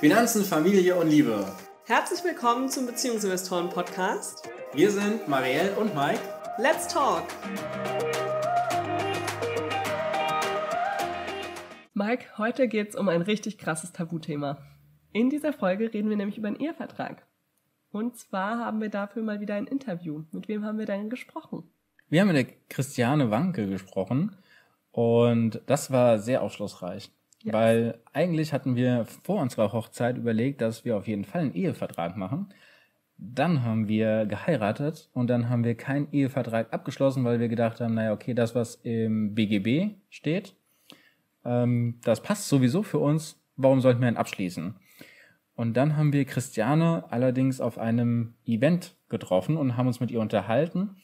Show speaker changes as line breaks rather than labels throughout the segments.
Finanzen, Familie und Liebe.
Herzlich willkommen zum Beziehungsinvestoren Podcast.
Wir sind Marielle und Mike.
Let's talk! Mike, heute geht es um ein richtig krasses Tabuthema. In dieser Folge reden wir nämlich über einen Ehevertrag. Und zwar haben wir dafür mal wieder ein Interview. Mit wem haben wir denn gesprochen?
Wir haben mit der Christiane Wanke gesprochen und das war sehr aufschlussreich. Weil eigentlich hatten wir vor unserer Hochzeit überlegt, dass wir auf jeden Fall einen Ehevertrag machen. Dann haben wir geheiratet und dann haben wir keinen Ehevertrag abgeschlossen, weil wir gedacht haben, naja, okay, das, was im BGB steht, ähm, das passt sowieso für uns. Warum sollten wir ihn abschließen? Und dann haben wir Christiane allerdings auf einem Event getroffen und haben uns mit ihr unterhalten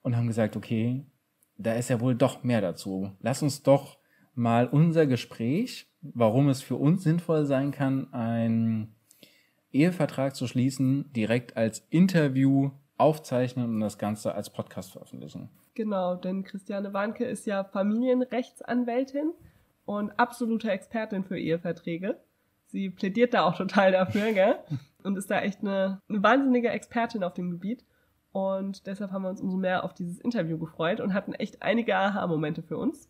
und haben gesagt, okay, da ist ja wohl doch mehr dazu. Lass uns doch mal unser Gespräch, warum es für uns sinnvoll sein kann, einen Ehevertrag zu schließen, direkt als Interview aufzeichnen und das Ganze als Podcast veröffentlichen.
Genau, denn Christiane Warnke ist ja Familienrechtsanwältin und absolute Expertin für Eheverträge. Sie plädiert da auch total dafür, gell? Und ist da echt eine, eine wahnsinnige Expertin auf dem Gebiet. Und deshalb haben wir uns umso mehr auf dieses Interview gefreut und hatten echt einige Aha-Momente für uns.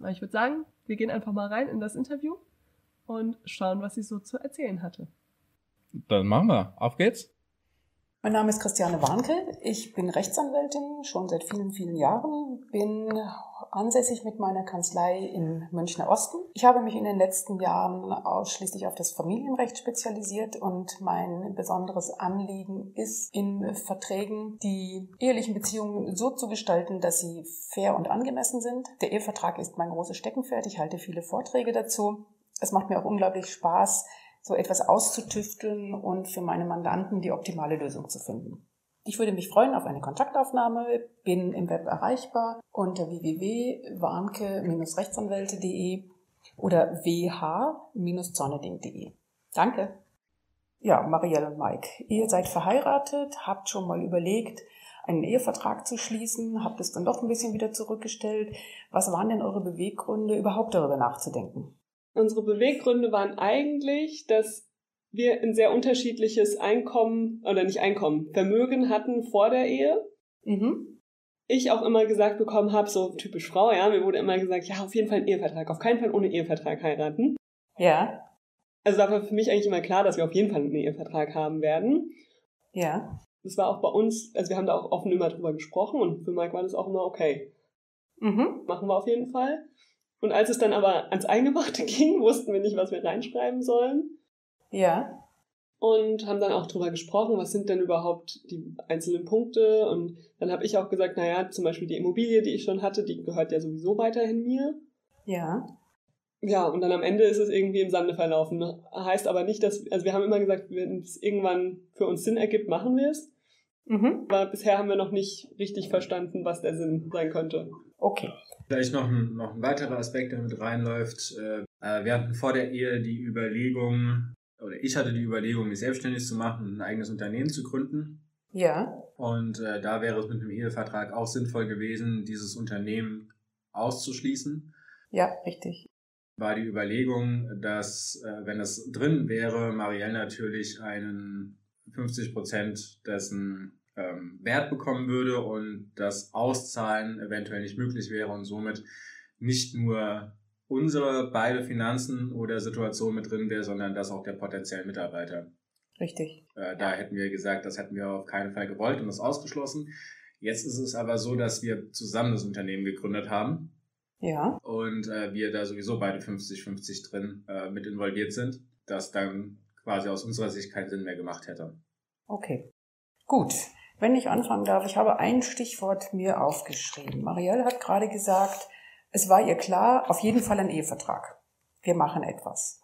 Aber ich würde sagen, wir gehen einfach mal rein in das Interview und schauen, was sie so zu erzählen hatte.
Dann machen wir. Auf geht's.
Mein Name ist Christiane Warnke. Ich bin Rechtsanwältin schon seit vielen, vielen Jahren. Bin ansässig mit meiner Kanzlei im Münchner Osten. Ich habe mich in den letzten Jahren ausschließlich auf das Familienrecht spezialisiert und mein besonderes Anliegen ist, in Verträgen die ehelichen Beziehungen so zu gestalten, dass sie fair und angemessen sind. Der Ehevertrag ist mein großes Steckenpferd. Ich halte viele Vorträge dazu. Es macht mir auch unglaublich Spaß, so etwas auszutüfteln und für meine Mandanten die optimale Lösung zu finden. Ich würde mich freuen auf eine Kontaktaufnahme, bin im Web erreichbar unter www.warnke-rechtsanwälte.de oder wh-zorneding.de. Danke. Ja, Marielle und Mike, ihr seid verheiratet, habt schon mal überlegt, einen Ehevertrag zu schließen, habt es dann doch ein bisschen wieder zurückgestellt. Was waren denn eure Beweggründe, überhaupt darüber nachzudenken?
Unsere Beweggründe waren eigentlich, dass wir ein sehr unterschiedliches Einkommen oder nicht Einkommen, Vermögen hatten vor der Ehe. Mhm. Ich auch immer gesagt bekommen habe, so typisch Frau, ja, mir wurde immer gesagt, ja, auf jeden Fall ein Ehevertrag, auf keinen Fall ohne Ehevertrag heiraten.
Ja.
Also da war für mich eigentlich immer klar, dass wir auf jeden Fall einen Ehevertrag haben werden.
Ja.
Das war auch bei uns, also wir haben da auch offen immer drüber gesprochen und für Mike war das auch immer okay. Mhm. Machen wir auf jeden Fall. Und als es dann aber ans Eingemachte ging, wussten wir nicht, was wir reinschreiben sollen.
Ja.
Und haben dann auch drüber gesprochen, was sind denn überhaupt die einzelnen Punkte. Und dann habe ich auch gesagt, naja, zum Beispiel die Immobilie, die ich schon hatte, die gehört ja sowieso weiterhin mir.
Ja.
Ja, und dann am Ende ist es irgendwie im Sande verlaufen. Heißt aber nicht, dass, also wir haben immer gesagt, wenn es irgendwann für uns Sinn ergibt, machen wir es. Mhm. Aber bisher haben wir noch nicht richtig verstanden, was der Sinn sein könnte.
Okay.
Vielleicht noch ein, noch ein weiterer Aspekt, der mit reinläuft. Äh, äh, wir hatten vor der Ehe die Überlegung, oder ich hatte die Überlegung, mich selbstständig zu machen und ein eigenes Unternehmen zu gründen.
Ja.
Und äh, da wäre es mit einem Ehevertrag auch sinnvoll gewesen, dieses Unternehmen auszuschließen.
Ja, richtig.
War die Überlegung, dass, äh, wenn das drin wäre, Marielle natürlich einen 50 Prozent dessen ähm, Wert bekommen würde und das Auszahlen eventuell nicht möglich wäre und somit nicht nur unsere beide Finanzen oder Situation mit drin wäre, sondern das auch der potenziellen Mitarbeiter.
Richtig.
Äh, da hätten wir gesagt, das hätten wir auf keinen Fall gewollt und das ausgeschlossen. Jetzt ist es aber so, dass wir zusammen das Unternehmen gegründet haben.
Ja.
Und äh, wir da sowieso beide 50-50 drin äh, mit involviert sind, dass dann quasi aus unserer Sicht keinen Sinn mehr gemacht hätte.
Okay. Gut. Wenn ich anfangen darf, ich habe ein Stichwort mir aufgeschrieben. Marielle hat gerade gesagt, es war ihr klar, auf jeden Fall ein Ehevertrag. Wir machen etwas.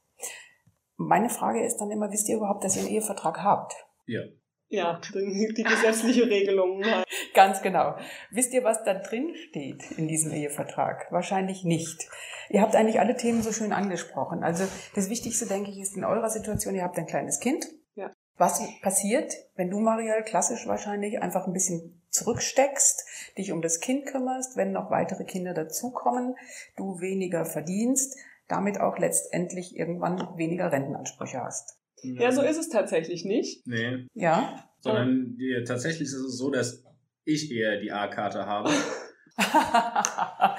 Meine Frage ist dann immer, wisst ihr überhaupt, dass ihr einen Ehevertrag habt?
Ja.
Ja, die gesetzliche Regelung.
Ganz genau. Wisst ihr, was da drin steht in diesem Ehevertrag? Wahrscheinlich nicht. Ihr habt eigentlich alle Themen so schön angesprochen. Also das Wichtigste, denke ich, ist in eurer Situation, ihr habt ein kleines Kind. Was passiert, wenn du, Marielle, klassisch wahrscheinlich einfach ein bisschen zurücksteckst, dich um das Kind kümmerst, wenn noch weitere Kinder dazukommen, du weniger verdienst, damit auch letztendlich irgendwann weniger Rentenansprüche hast.
Ja, so ist es tatsächlich nicht.
Nee.
Ja.
Sondern die, tatsächlich ist es so, dass ich eher die A-Karte habe.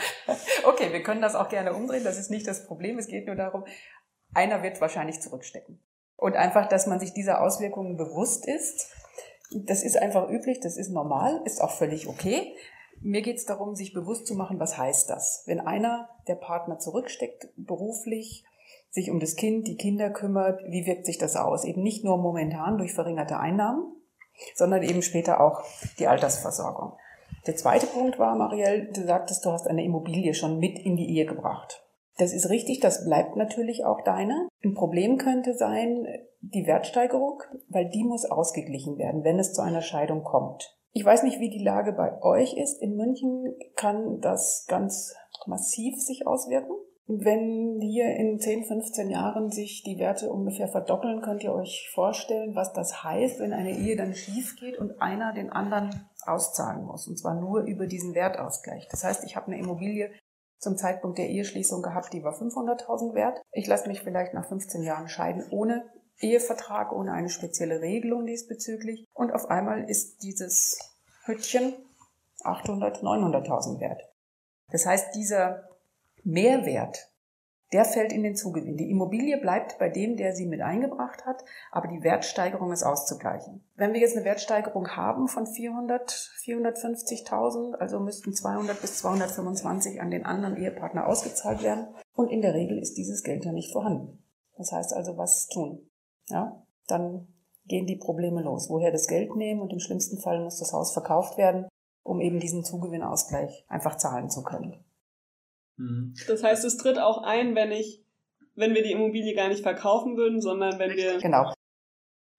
okay, wir können das auch gerne umdrehen. Das ist nicht das Problem. Es geht nur darum, einer wird wahrscheinlich zurückstecken. Und einfach, dass man sich dieser Auswirkungen bewusst ist. Das ist einfach üblich, das ist normal, ist auch völlig okay. Mir geht es darum, sich bewusst zu machen, was heißt das? Wenn einer der Partner zurücksteckt, beruflich, sich um das Kind, die Kinder kümmert, wie wirkt sich das aus? Eben nicht nur momentan durch verringerte Einnahmen, sondern eben später auch die Altersversorgung. Der zweite Punkt war, Marielle, du sagtest, du hast eine Immobilie schon mit in die Ehe gebracht. Das ist richtig, das bleibt natürlich auch deine. Ein Problem könnte sein die Wertsteigerung, weil die muss ausgeglichen werden, wenn es zu einer Scheidung kommt. Ich weiß nicht, wie die Lage bei euch ist. In München kann das ganz massiv sich auswirken. Wenn hier in 10, 15 Jahren sich die Werte ungefähr verdoppeln, könnt ihr euch vorstellen, was das heißt, wenn eine Ehe dann schief geht und einer den anderen auszahlen muss. Und zwar nur über diesen Wertausgleich. Das heißt, ich habe eine Immobilie zum Zeitpunkt der Eheschließung gehabt, die war 500.000 wert. Ich lasse mich vielleicht nach 15 Jahren scheiden ohne Ehevertrag, ohne eine spezielle Regelung diesbezüglich. Und auf einmal ist dieses Hüttchen 800, 900.000 wert. Das heißt, dieser Mehrwert, der fällt in den Zugewinn. Die Immobilie bleibt bei dem, der sie mit eingebracht hat, aber die Wertsteigerung ist auszugleichen. Wenn wir jetzt eine Wertsteigerung haben von 400, 450.000, also müssten 200 bis 225 an den anderen Ehepartner ausgezahlt werden. Und in der Regel ist dieses Geld ja nicht vorhanden. Das heißt also, was tun? Ja, dann gehen die Probleme los. Woher das Geld nehmen und im schlimmsten Fall muss das Haus verkauft werden, um eben diesen Zugewinnausgleich einfach zahlen zu können.
Mhm. Das heißt, es tritt auch ein, wenn ich, wenn wir die Immobilie gar nicht verkaufen würden, sondern wenn wir.
Genau.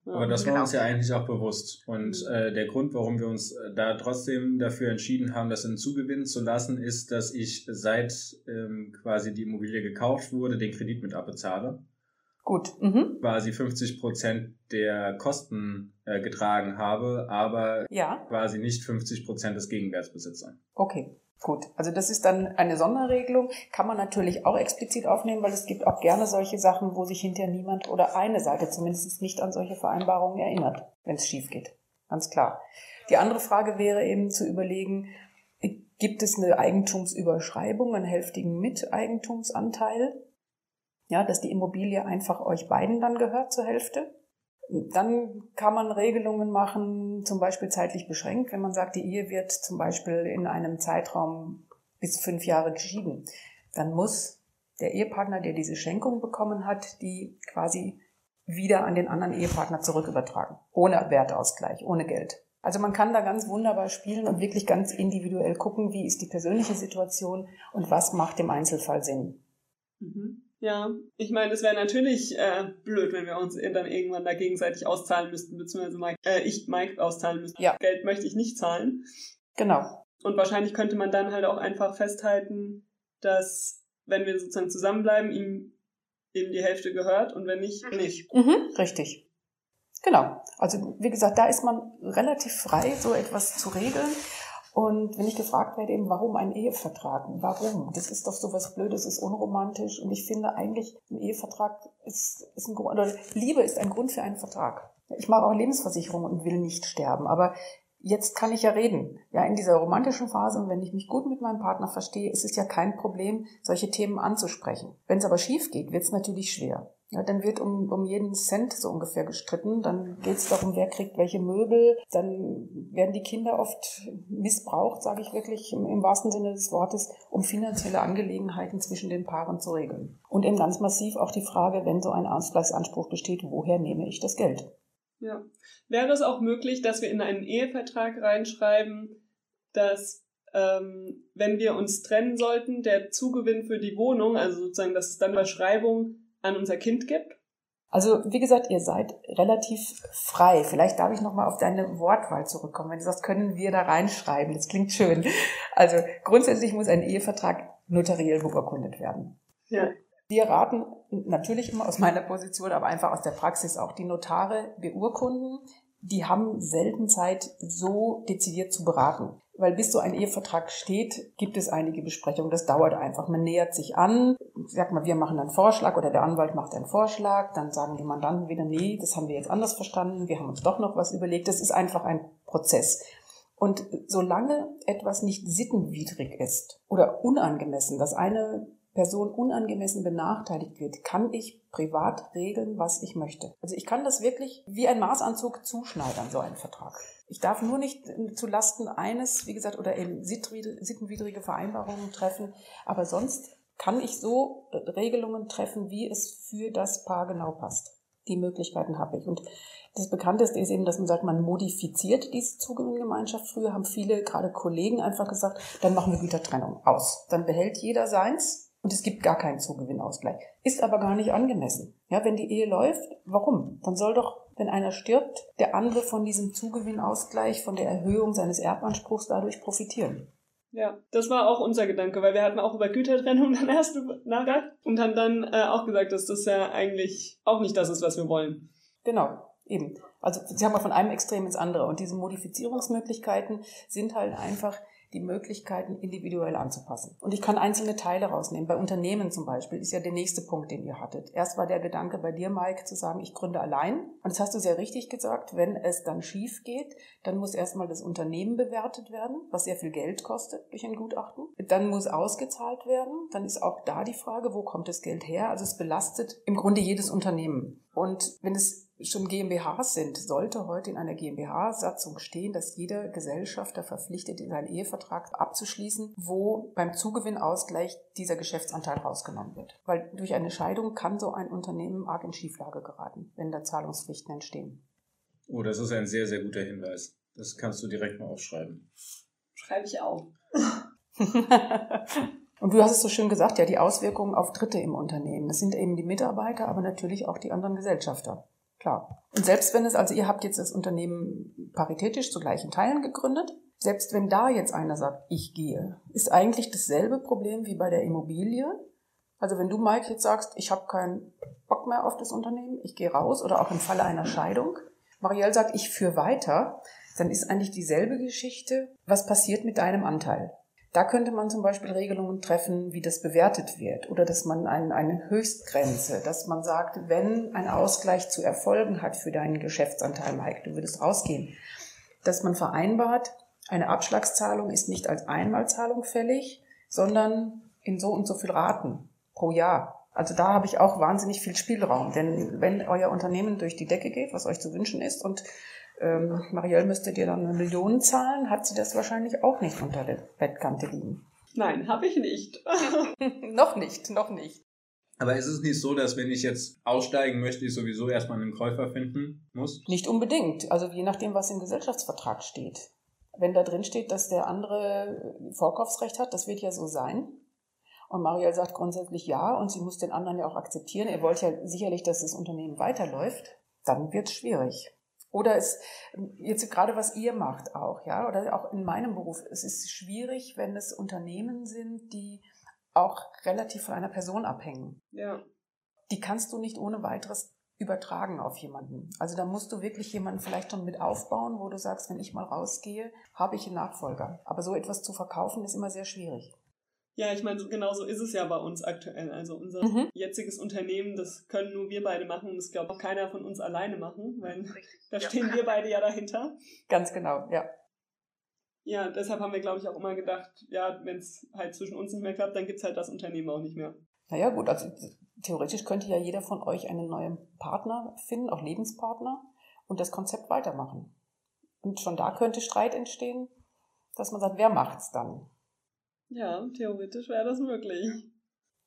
Aber das war genau. uns ja eigentlich auch bewusst. Und mhm. äh, der Grund, warum wir uns äh, da trotzdem dafür entschieden haben, das in Zugewinn zu lassen, ist, dass ich seit ähm, quasi die Immobilie gekauft wurde, den Kredit mit abbezahle.
Gut.
Mhm. Quasi 50 Prozent der Kosten äh, getragen habe, aber
ja.
quasi nicht 50 Prozent des Gegenwerts besitze.
Okay. Gut, also das ist dann eine Sonderregelung, kann man natürlich auch explizit aufnehmen, weil es gibt auch gerne solche Sachen, wo sich hinterher niemand oder eine Seite zumindest nicht an solche Vereinbarungen erinnert, wenn es schief geht. Ganz klar. Die andere Frage wäre eben zu überlegen, gibt es eine Eigentumsüberschreibung, einen hälftigen Miteigentumsanteil? Ja, dass die Immobilie einfach euch beiden dann gehört zur Hälfte? Dann kann man Regelungen machen, zum Beispiel zeitlich beschränkt, wenn man sagt, die Ehe wird zum Beispiel in einem Zeitraum bis fünf Jahre geschieden. Dann muss der Ehepartner, der diese Schenkung bekommen hat, die quasi wieder an den anderen Ehepartner zurückübertragen. Ohne Wertausgleich, ohne Geld. Also man kann da ganz wunderbar spielen und wirklich ganz individuell gucken, wie ist die persönliche Situation und was macht im Einzelfall Sinn.
Mhm. Ja, ich meine, es wäre natürlich äh, blöd, wenn wir uns dann irgendwann da gegenseitig auszahlen müssten, beziehungsweise Mike, äh, ich Mike auszahlen müsste.
Ja.
Geld möchte ich nicht zahlen.
Genau.
Und wahrscheinlich könnte man dann halt auch einfach festhalten, dass wenn wir sozusagen zusammenbleiben, ihm eben die Hälfte gehört und wenn nicht, nicht.
Mhm, richtig. Genau. Also wie gesagt, da ist man relativ frei, so etwas zu regeln. Und wenn ich gefragt werde, eben, warum ein Ehevertrag? Warum? Das ist doch so was Blödes, ist unromantisch. Und ich finde eigentlich, ein Ehevertrag ist, ist ein Grund, oder Liebe ist ein Grund für einen Vertrag. Ich mache auch Lebensversicherung und will nicht sterben. Aber jetzt kann ich ja reden. Ja, in dieser romantischen Phase, und wenn ich mich gut mit meinem Partner verstehe, ist es ja kein Problem, solche Themen anzusprechen. Wenn es aber schief geht, wird es natürlich schwer. Ja, dann wird um, um jeden Cent so ungefähr gestritten. Dann geht es darum, wer kriegt welche Möbel. Dann werden die Kinder oft missbraucht, sage ich wirklich im, im wahrsten Sinne des Wortes, um finanzielle Angelegenheiten zwischen den Paaren zu regeln. Und eben ganz massiv auch die Frage, wenn so ein Ausgleichsanspruch besteht, woher nehme ich das Geld?
Ja. Wäre es auch möglich, dass wir in einen Ehevertrag reinschreiben, dass ähm, wenn wir uns trennen sollten, der Zugewinn für die Wohnung, also sozusagen, dass es dann Überschreibung an unser Kind gibt?
Also wie gesagt, ihr seid relativ frei. Vielleicht darf ich nochmal auf deine Wortwahl zurückkommen. Wenn du sagst, können wir da reinschreiben. Das klingt schön. Also grundsätzlich muss ein Ehevertrag notariell beurkundet werden.
Ja.
Wir raten natürlich immer aus meiner Position, aber einfach aus der Praxis auch die Notare beurkunden die haben selten Zeit, so dezidiert zu beraten. Weil bis so ein Ehevertrag steht, gibt es einige Besprechungen. Das dauert einfach. Man nähert sich an. Sag mal, wir machen einen Vorschlag oder der Anwalt macht einen Vorschlag. Dann sagen die Mandanten wieder, nee, das haben wir jetzt anders verstanden. Wir haben uns doch noch was überlegt. Das ist einfach ein Prozess. Und solange etwas nicht sittenwidrig ist oder unangemessen, dass eine Person unangemessen benachteiligt wird, kann ich privat regeln, was ich möchte. Also ich kann das wirklich wie ein Maßanzug zuschneidern, so einen Vertrag. Ich darf nur nicht zu Lasten eines, wie gesagt, oder eben sittenwidrige Vereinbarungen treffen, aber sonst kann ich so Regelungen treffen, wie es für das Paar genau passt. Die Möglichkeiten habe ich. Und das Bekannteste ist eben, dass man sagt, man modifiziert diese Zugewinngemeinschaft. Früher haben viele, gerade Kollegen, einfach gesagt, dann machen wir Gütertrennung aus. Dann behält jeder seins und es gibt gar keinen Zugewinnausgleich. Ist aber gar nicht angemessen. Ja, wenn die Ehe läuft, warum? Dann soll doch, wenn einer stirbt, der andere von diesem Zugewinnausgleich, von der Erhöhung seines Erbanspruchs dadurch profitieren.
Ja, das war auch unser Gedanke, weil wir hatten auch über Gütertrennung dann erst nachgedacht und haben dann äh, auch gesagt, dass das ja eigentlich auch nicht das ist, was wir wollen.
Genau, eben. Also sie haben mal von einem Extrem ins andere und diese Modifizierungsmöglichkeiten sind halt einfach die Möglichkeiten individuell anzupassen. Und ich kann einzelne Teile rausnehmen. Bei Unternehmen zum Beispiel ist ja der nächste Punkt, den ihr hattet. Erst war der Gedanke bei dir, Mike, zu sagen, ich gründe allein. Und das hast du sehr richtig gesagt. Wenn es dann schief geht, dann muss erstmal das Unternehmen bewertet werden, was sehr viel Geld kostet durch ein Gutachten. Dann muss ausgezahlt werden. Dann ist auch da die Frage, wo kommt das Geld her? Also es belastet im Grunde jedes Unternehmen. Und wenn es schon GmbHs sind, sollte heute in einer GmbH-Satzung stehen, dass jeder Gesellschafter verpflichtet ist, einen Ehevertrag abzuschließen, wo beim Zugewinnausgleich dieser Geschäftsanteil rausgenommen wird. Weil durch eine Scheidung kann so ein Unternehmen arg in Schieflage geraten, wenn da Zahlungspflichten entstehen.
Oh, das ist ein sehr, sehr guter Hinweis. Das kannst du direkt mal aufschreiben.
Schreibe ich auch.
Und du hast es so schön gesagt, ja, die Auswirkungen auf Dritte im Unternehmen. Das sind eben die Mitarbeiter, aber natürlich auch die anderen Gesellschafter. Klar. Und selbst wenn es, also ihr habt jetzt das Unternehmen paritätisch zu gleichen Teilen gegründet, selbst wenn da jetzt einer sagt, ich gehe, ist eigentlich dasselbe Problem wie bei der Immobilie. Also wenn du, Mike, jetzt sagst, ich habe keinen Bock mehr auf das Unternehmen, ich gehe raus oder auch im Falle einer Scheidung, Marielle sagt, ich führe weiter, dann ist eigentlich dieselbe Geschichte, was passiert mit deinem Anteil. Da könnte man zum Beispiel Regelungen treffen, wie das bewertet wird oder dass man ein, eine Höchstgrenze, dass man sagt, wenn ein Ausgleich zu erfolgen hat für deinen Geschäftsanteil, Mike, du würdest rausgehen, dass man vereinbart, eine Abschlagszahlung ist nicht als Einmalzahlung fällig, sondern in so und so viel Raten pro Jahr. Also da habe ich auch wahnsinnig viel Spielraum, denn wenn euer Unternehmen durch die Decke geht, was euch zu wünschen ist und ähm, Marielle müsste dir dann eine Million zahlen, hat sie das wahrscheinlich auch nicht unter der Bettkante liegen.
Nein, habe ich nicht.
noch nicht, noch nicht.
Aber ist es nicht so, dass wenn ich jetzt aussteigen möchte, ich sowieso erstmal einen Käufer finden muss?
Nicht unbedingt. Also je nachdem, was im Gesellschaftsvertrag steht. Wenn da drin steht, dass der andere Vorkaufsrecht hat, das wird ja so sein. Und Marielle sagt grundsätzlich ja und sie muss den anderen ja auch akzeptieren. Er wollte ja sicherlich, dass das Unternehmen weiterläuft. Dann wird es schwierig. Oder es, jetzt gerade was ihr macht auch, ja, oder auch in meinem Beruf, es ist schwierig, wenn es Unternehmen sind, die auch relativ von einer Person abhängen.
Ja.
Die kannst du nicht ohne weiteres übertragen auf jemanden. Also da musst du wirklich jemanden vielleicht schon mit aufbauen, wo du sagst, wenn ich mal rausgehe, habe ich einen Nachfolger. Aber so etwas zu verkaufen ist immer sehr schwierig.
Ja, ich meine, genau so ist es ja bei uns aktuell. Also unser mhm. jetziges Unternehmen, das können nur wir beide machen und das glaubt auch keiner von uns alleine machen, weil da stehen ja. wir beide ja dahinter.
Ganz genau, ja.
Ja, deshalb haben wir, glaube ich, auch immer gedacht, ja, wenn es halt zwischen uns nicht mehr klappt, dann gibt es halt das Unternehmen auch nicht mehr.
Naja, gut, also theoretisch könnte ja jeder von euch einen neuen Partner finden, auch Lebenspartner, und das Konzept weitermachen. Und schon da könnte Streit entstehen, dass man sagt, wer macht's dann?
Ja, theoretisch wäre das möglich.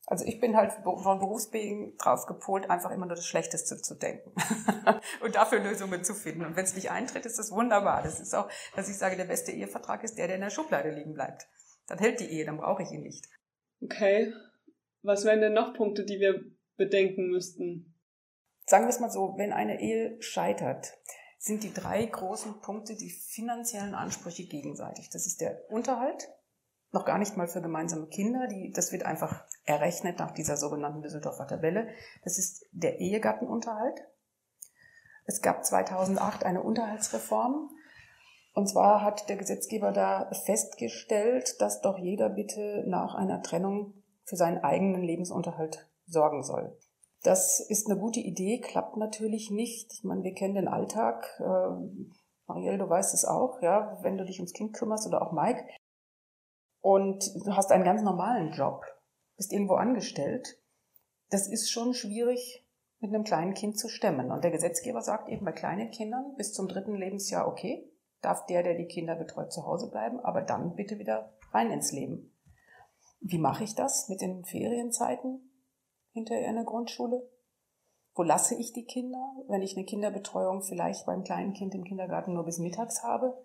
Also ich bin halt von Berufswegen drauf gepolt, einfach immer nur das Schlechteste zu denken und dafür Lösungen zu finden. Und wenn es nicht eintritt, ist das wunderbar. Das ist auch, dass ich sage, der beste Ehevertrag ist der, der in der Schublade liegen bleibt. Dann hält die Ehe, dann brauche ich ihn nicht.
Okay. Was wären denn noch Punkte, die wir bedenken müssten?
Sagen wir es mal so, wenn eine Ehe scheitert, sind die drei großen Punkte die finanziellen Ansprüche gegenseitig. Das ist der Unterhalt, noch gar nicht mal für gemeinsame Kinder. Die, das wird einfach errechnet nach dieser sogenannten Düsseldorfer Tabelle. Das ist der Ehegattenunterhalt. Es gab 2008 eine Unterhaltsreform. Und zwar hat der Gesetzgeber da festgestellt, dass doch jeder bitte nach einer Trennung für seinen eigenen Lebensunterhalt sorgen soll. Das ist eine gute Idee, klappt natürlich nicht. Ich meine, wir kennen den Alltag. Äh, Marielle, du weißt es auch, ja, wenn du dich ums Kind kümmerst oder auch Mike. Und du hast einen ganz normalen Job, bist irgendwo angestellt. Das ist schon schwierig, mit einem kleinen Kind zu stemmen. Und der Gesetzgeber sagt eben bei kleinen Kindern bis zum dritten Lebensjahr, okay, darf der, der die Kinder betreut, zu Hause bleiben, aber dann bitte wieder rein ins Leben. Wie mache ich das mit den Ferienzeiten hinterher in der Grundschule? Wo lasse ich die Kinder, wenn ich eine Kinderbetreuung vielleicht beim kleinen Kind im Kindergarten nur bis mittags habe?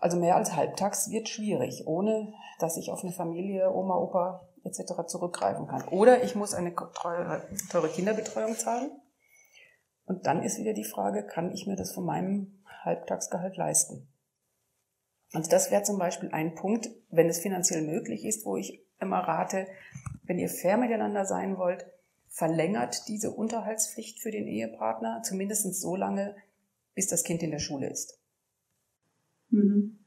Also mehr als halbtags wird schwierig, ohne dass ich auf eine Familie, Oma, Opa etc. zurückgreifen kann. Oder ich muss eine teure, teure Kinderbetreuung zahlen. Und dann ist wieder die Frage, kann ich mir das von meinem Halbtagsgehalt leisten? Also das wäre zum Beispiel ein Punkt, wenn es finanziell möglich ist, wo ich immer rate, wenn ihr fair miteinander sein wollt, verlängert diese Unterhaltspflicht für den Ehepartner zumindest so lange, bis das Kind in der Schule ist. Mhm.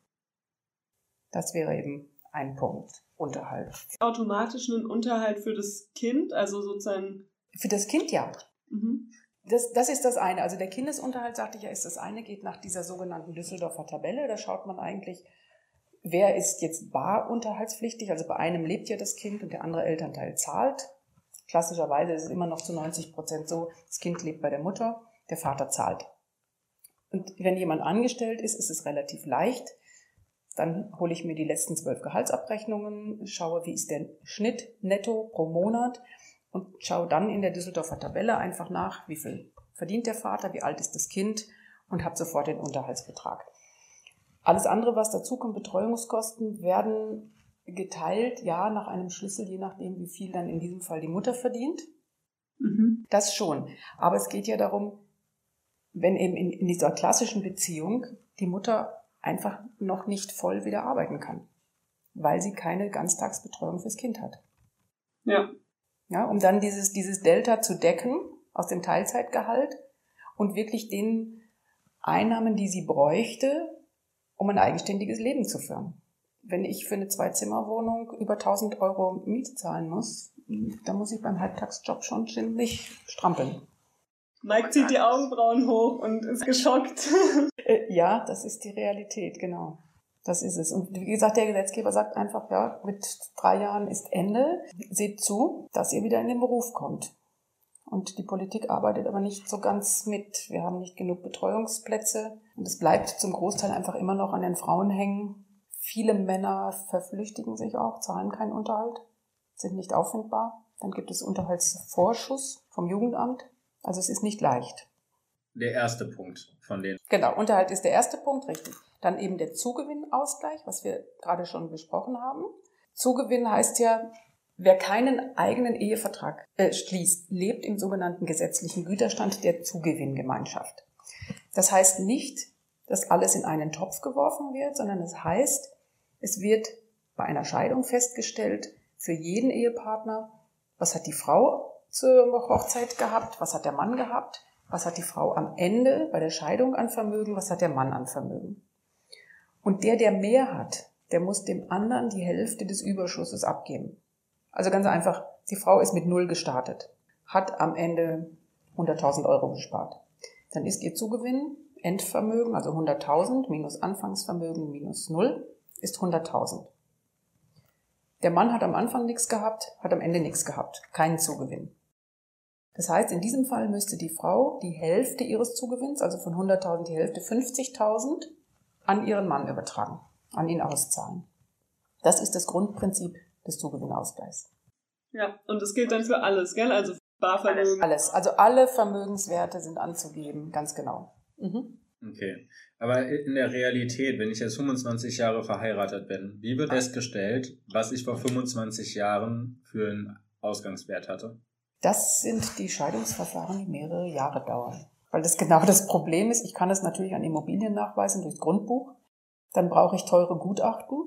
Das wäre eben ein Punkt. Unterhalt.
Automatisch einen Unterhalt für das Kind, also sozusagen.
Für das Kind ja. Mhm. Das, das ist das eine. Also der Kindesunterhalt, sagte ich ja, ist das eine, geht nach dieser sogenannten Düsseldorfer Tabelle. Da schaut man eigentlich, wer ist jetzt bar unterhaltspflichtig. Also bei einem lebt ja das Kind und der andere Elternteil zahlt. Klassischerweise ist es immer noch zu 90 Prozent so, das Kind lebt bei der Mutter, der Vater zahlt. Und wenn jemand angestellt ist, ist es relativ leicht. Dann hole ich mir die letzten zwölf Gehaltsabrechnungen, schaue, wie ist der Schnitt netto pro Monat und schaue dann in der Düsseldorfer Tabelle einfach nach, wie viel verdient der Vater, wie alt ist das Kind und habe sofort den Unterhaltsbetrag. Alles andere, was dazukommt, Betreuungskosten, werden geteilt, ja, nach einem Schlüssel, je nachdem, wie viel dann in diesem Fall die Mutter verdient. Mhm. Das schon. Aber es geht ja darum, wenn eben in, in dieser klassischen Beziehung die Mutter einfach noch nicht voll wieder arbeiten kann, weil sie keine Ganztagsbetreuung fürs Kind hat. Ja. Ja, um dann dieses, dieses Delta zu decken aus dem Teilzeitgehalt und wirklich den Einnahmen, die sie bräuchte, um ein eigenständiges Leben zu führen. Wenn ich für eine Zwei-Zimmer-Wohnung über 1000 Euro Miete zahlen muss, dann muss ich beim Halbtagsjob schon ziemlich strampeln.
Mike zieht die Augenbrauen hoch und ist geschockt.
Äh, ja, das ist die Realität, genau. Das ist es. Und wie gesagt, der Gesetzgeber sagt einfach, ja, mit drei Jahren ist Ende. Seht zu, dass ihr wieder in den Beruf kommt. Und die Politik arbeitet aber nicht so ganz mit. Wir haben nicht genug Betreuungsplätze. Und es bleibt zum Großteil einfach immer noch an den Frauen hängen. Viele Männer verflüchtigen sich auch, zahlen keinen Unterhalt, sind nicht auffindbar. Dann gibt es Unterhaltsvorschuss vom Jugendamt. Also es ist nicht leicht.
Der erste Punkt von denen.
Genau, Unterhalt ist der erste Punkt, richtig. Dann eben der Zugewinnausgleich, was wir gerade schon besprochen haben. Zugewinn heißt ja, wer keinen eigenen Ehevertrag äh, schließt, lebt im sogenannten gesetzlichen Güterstand der Zugewinngemeinschaft. Das heißt nicht, dass alles in einen Topf geworfen wird, sondern es heißt, es wird bei einer Scheidung festgestellt, für jeden Ehepartner, was hat die Frau zur Hochzeit gehabt, was hat der Mann gehabt, was hat die Frau am Ende bei der Scheidung an Vermögen, was hat der Mann an Vermögen. Und der, der mehr hat, der muss dem anderen die Hälfte des Überschusses abgeben. Also ganz einfach, die Frau ist mit Null gestartet, hat am Ende 100.000 Euro gespart. Dann ist ihr Zugewinn, Endvermögen, also 100.000 minus Anfangsvermögen minus Null, ist 100.000. Der Mann hat am Anfang nichts gehabt, hat am Ende nichts gehabt, keinen Zugewinn. Das heißt, in diesem Fall müsste die Frau die Hälfte ihres Zugewinns, also von 100.000 die Hälfte, 50.000, an ihren Mann übertragen, an ihn auszahlen. Das ist das Grundprinzip des Zugewinnausgleichs.
Ja, und das gilt dann für alles, gell? Also Barvermögen.
Alles, also alle Vermögenswerte sind anzugeben, ganz genau.
Mhm. Okay. Aber in der Realität, wenn ich jetzt 25 Jahre verheiratet bin, wie wird festgestellt, was ich vor 25 Jahren für einen Ausgangswert hatte?
Das sind die Scheidungsverfahren, die mehrere Jahre dauern. Weil das genau das Problem ist. Ich kann es natürlich an Immobilien nachweisen durchs Grundbuch. Dann brauche ich teure Gutachten,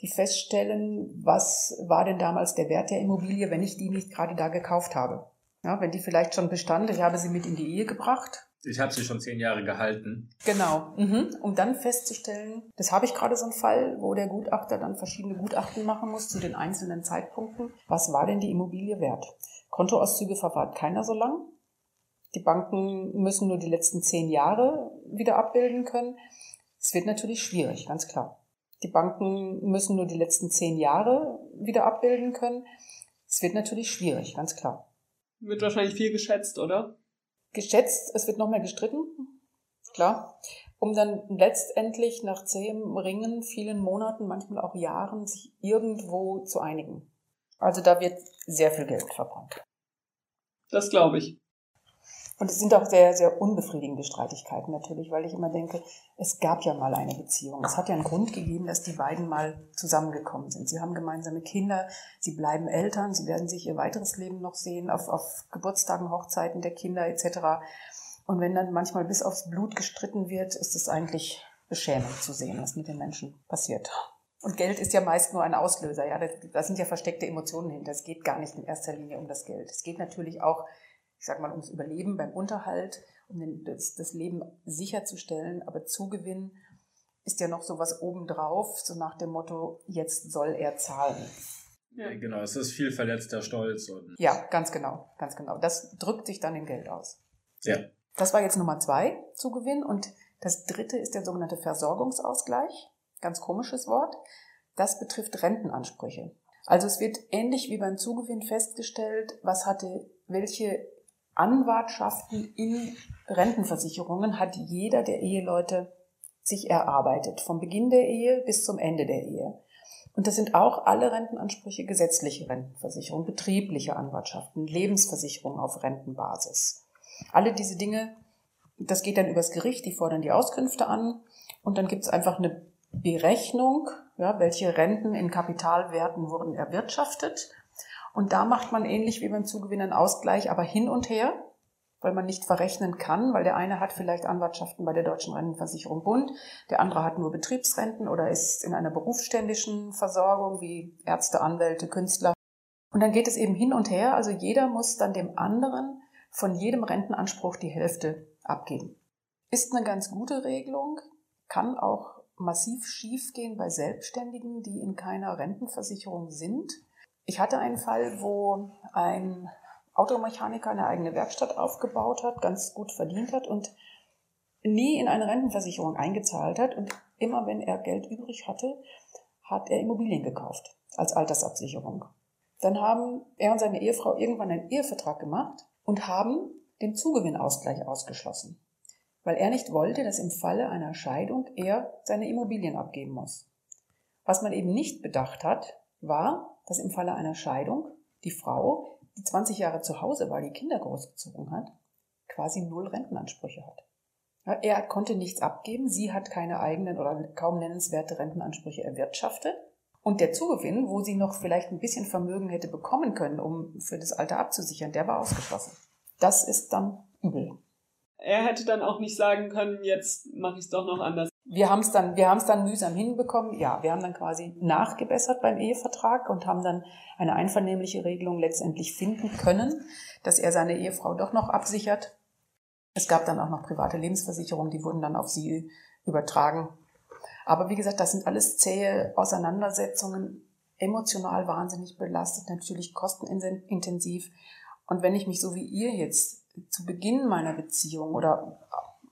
die feststellen, was war denn damals der Wert der Immobilie, wenn ich die nicht gerade da gekauft habe. Ja, wenn die vielleicht schon bestand, ich habe sie mit in die Ehe gebracht,
Ich habe sie schon zehn Jahre gehalten.
Genau. Mhm. Um dann festzustellen, das habe ich gerade so einen Fall, wo der Gutachter dann verschiedene Gutachten machen muss zu den einzelnen Zeitpunkten. Was war denn die Immobilie wert? Kontoauszüge verwahrt keiner so lang. Die Banken müssen nur die letzten zehn Jahre wieder abbilden können. Es wird natürlich schwierig, ganz klar. Die Banken müssen nur die letzten zehn Jahre wieder abbilden können. Es wird natürlich schwierig, ganz klar.
Wird wahrscheinlich viel geschätzt, oder?
Geschätzt, es wird noch mehr gestritten, klar, um dann letztendlich nach zähem Ringen, vielen Monaten, manchmal auch Jahren, sich irgendwo zu einigen. Also da wird sehr viel Geld verbrannt.
Das glaube ich.
Und es sind auch sehr, sehr unbefriedigende Streitigkeiten natürlich, weil ich immer denke, es gab ja mal eine Beziehung. Es hat ja einen Grund gegeben, dass die beiden mal zusammengekommen sind. Sie haben gemeinsame Kinder, sie bleiben Eltern, sie werden sich ihr weiteres Leben noch sehen, auf, auf Geburtstagen, Hochzeiten der Kinder etc. Und wenn dann manchmal bis aufs Blut gestritten wird, ist es eigentlich beschämend zu sehen, was mit den Menschen passiert. Und Geld ist ja meist nur ein Auslöser, ja. Da sind ja versteckte Emotionen hinter. Es geht gar nicht in erster Linie um das Geld. Es geht natürlich auch ich sag mal, ums Überleben beim Unterhalt, um den, das, das Leben sicherzustellen. Aber Zugewinn ist ja noch so was obendrauf, so nach dem Motto, jetzt soll er zahlen.
Ja, genau, es ist viel verletzter Stolz.
Ja, ganz genau, ganz genau. Das drückt sich dann in Geld aus.
Ja.
Das war jetzt Nummer zwei, Zugewinn. Und das dritte ist der sogenannte Versorgungsausgleich. Ganz komisches Wort. Das betrifft Rentenansprüche. Also es wird ähnlich wie beim Zugewinn festgestellt, was hatte welche Anwartschaften in Rentenversicherungen hat jeder der Eheleute sich erarbeitet, vom Beginn der Ehe bis zum Ende der Ehe. Und das sind auch alle Rentenansprüche gesetzliche Rentenversicherung, betriebliche Anwartschaften, Lebensversicherung auf Rentenbasis. Alle diese Dinge, das geht dann übers Gericht, die fordern die Auskünfte an und dann gibt es einfach eine Berechnung, ja, welche Renten in Kapitalwerten wurden erwirtschaftet und da macht man ähnlich wie beim Zugewinn einen Ausgleich, aber hin und her, weil man nicht verrechnen kann, weil der eine hat vielleicht Anwartschaften bei der Deutschen Rentenversicherung Bund, der andere hat nur Betriebsrenten oder ist in einer berufsständischen Versorgung wie Ärzte, Anwälte, Künstler. Und dann geht es eben hin und her, also jeder muss dann dem anderen von jedem Rentenanspruch die Hälfte abgeben. Ist eine ganz gute Regelung, kann auch massiv schiefgehen bei Selbstständigen, die in keiner Rentenversicherung sind. Ich hatte einen Fall, wo ein Automechaniker eine eigene Werkstatt aufgebaut hat, ganz gut verdient hat und nie in eine Rentenversicherung eingezahlt hat. Und immer wenn er Geld übrig hatte, hat er Immobilien gekauft als Altersabsicherung. Dann haben er und seine Ehefrau irgendwann einen Ehevertrag gemacht und haben den Zugewinnausgleich ausgeschlossen, weil er nicht wollte, dass im Falle einer Scheidung er seine Immobilien abgeben muss. Was man eben nicht bedacht hat, war, dass im Falle einer Scheidung die Frau, die 20 Jahre zu Hause war, die Kinder großgezogen hat, quasi null Rentenansprüche hat. Er konnte nichts abgeben, sie hat keine eigenen oder kaum nennenswerte Rentenansprüche erwirtschaftet. Und der Zugewinn, wo sie noch vielleicht ein bisschen Vermögen hätte bekommen können, um für das Alter abzusichern, der war ausgeschlossen. Das ist dann übel.
Er hätte dann auch nicht sagen können, jetzt mache ich es doch noch anders
wir haben es dann, wir haben es dann mühsam hinbekommen. Ja, wir haben dann quasi nachgebessert beim Ehevertrag und haben dann eine einvernehmliche Regelung letztendlich finden können, dass er seine Ehefrau doch noch absichert. Es gab dann auch noch private Lebensversicherungen, die wurden dann auf sie übertragen. Aber wie gesagt, das sind alles zähe Auseinandersetzungen, emotional wahnsinnig belastet, natürlich kostenintensiv. Und wenn ich mich so wie ihr jetzt zu Beginn meiner Beziehung oder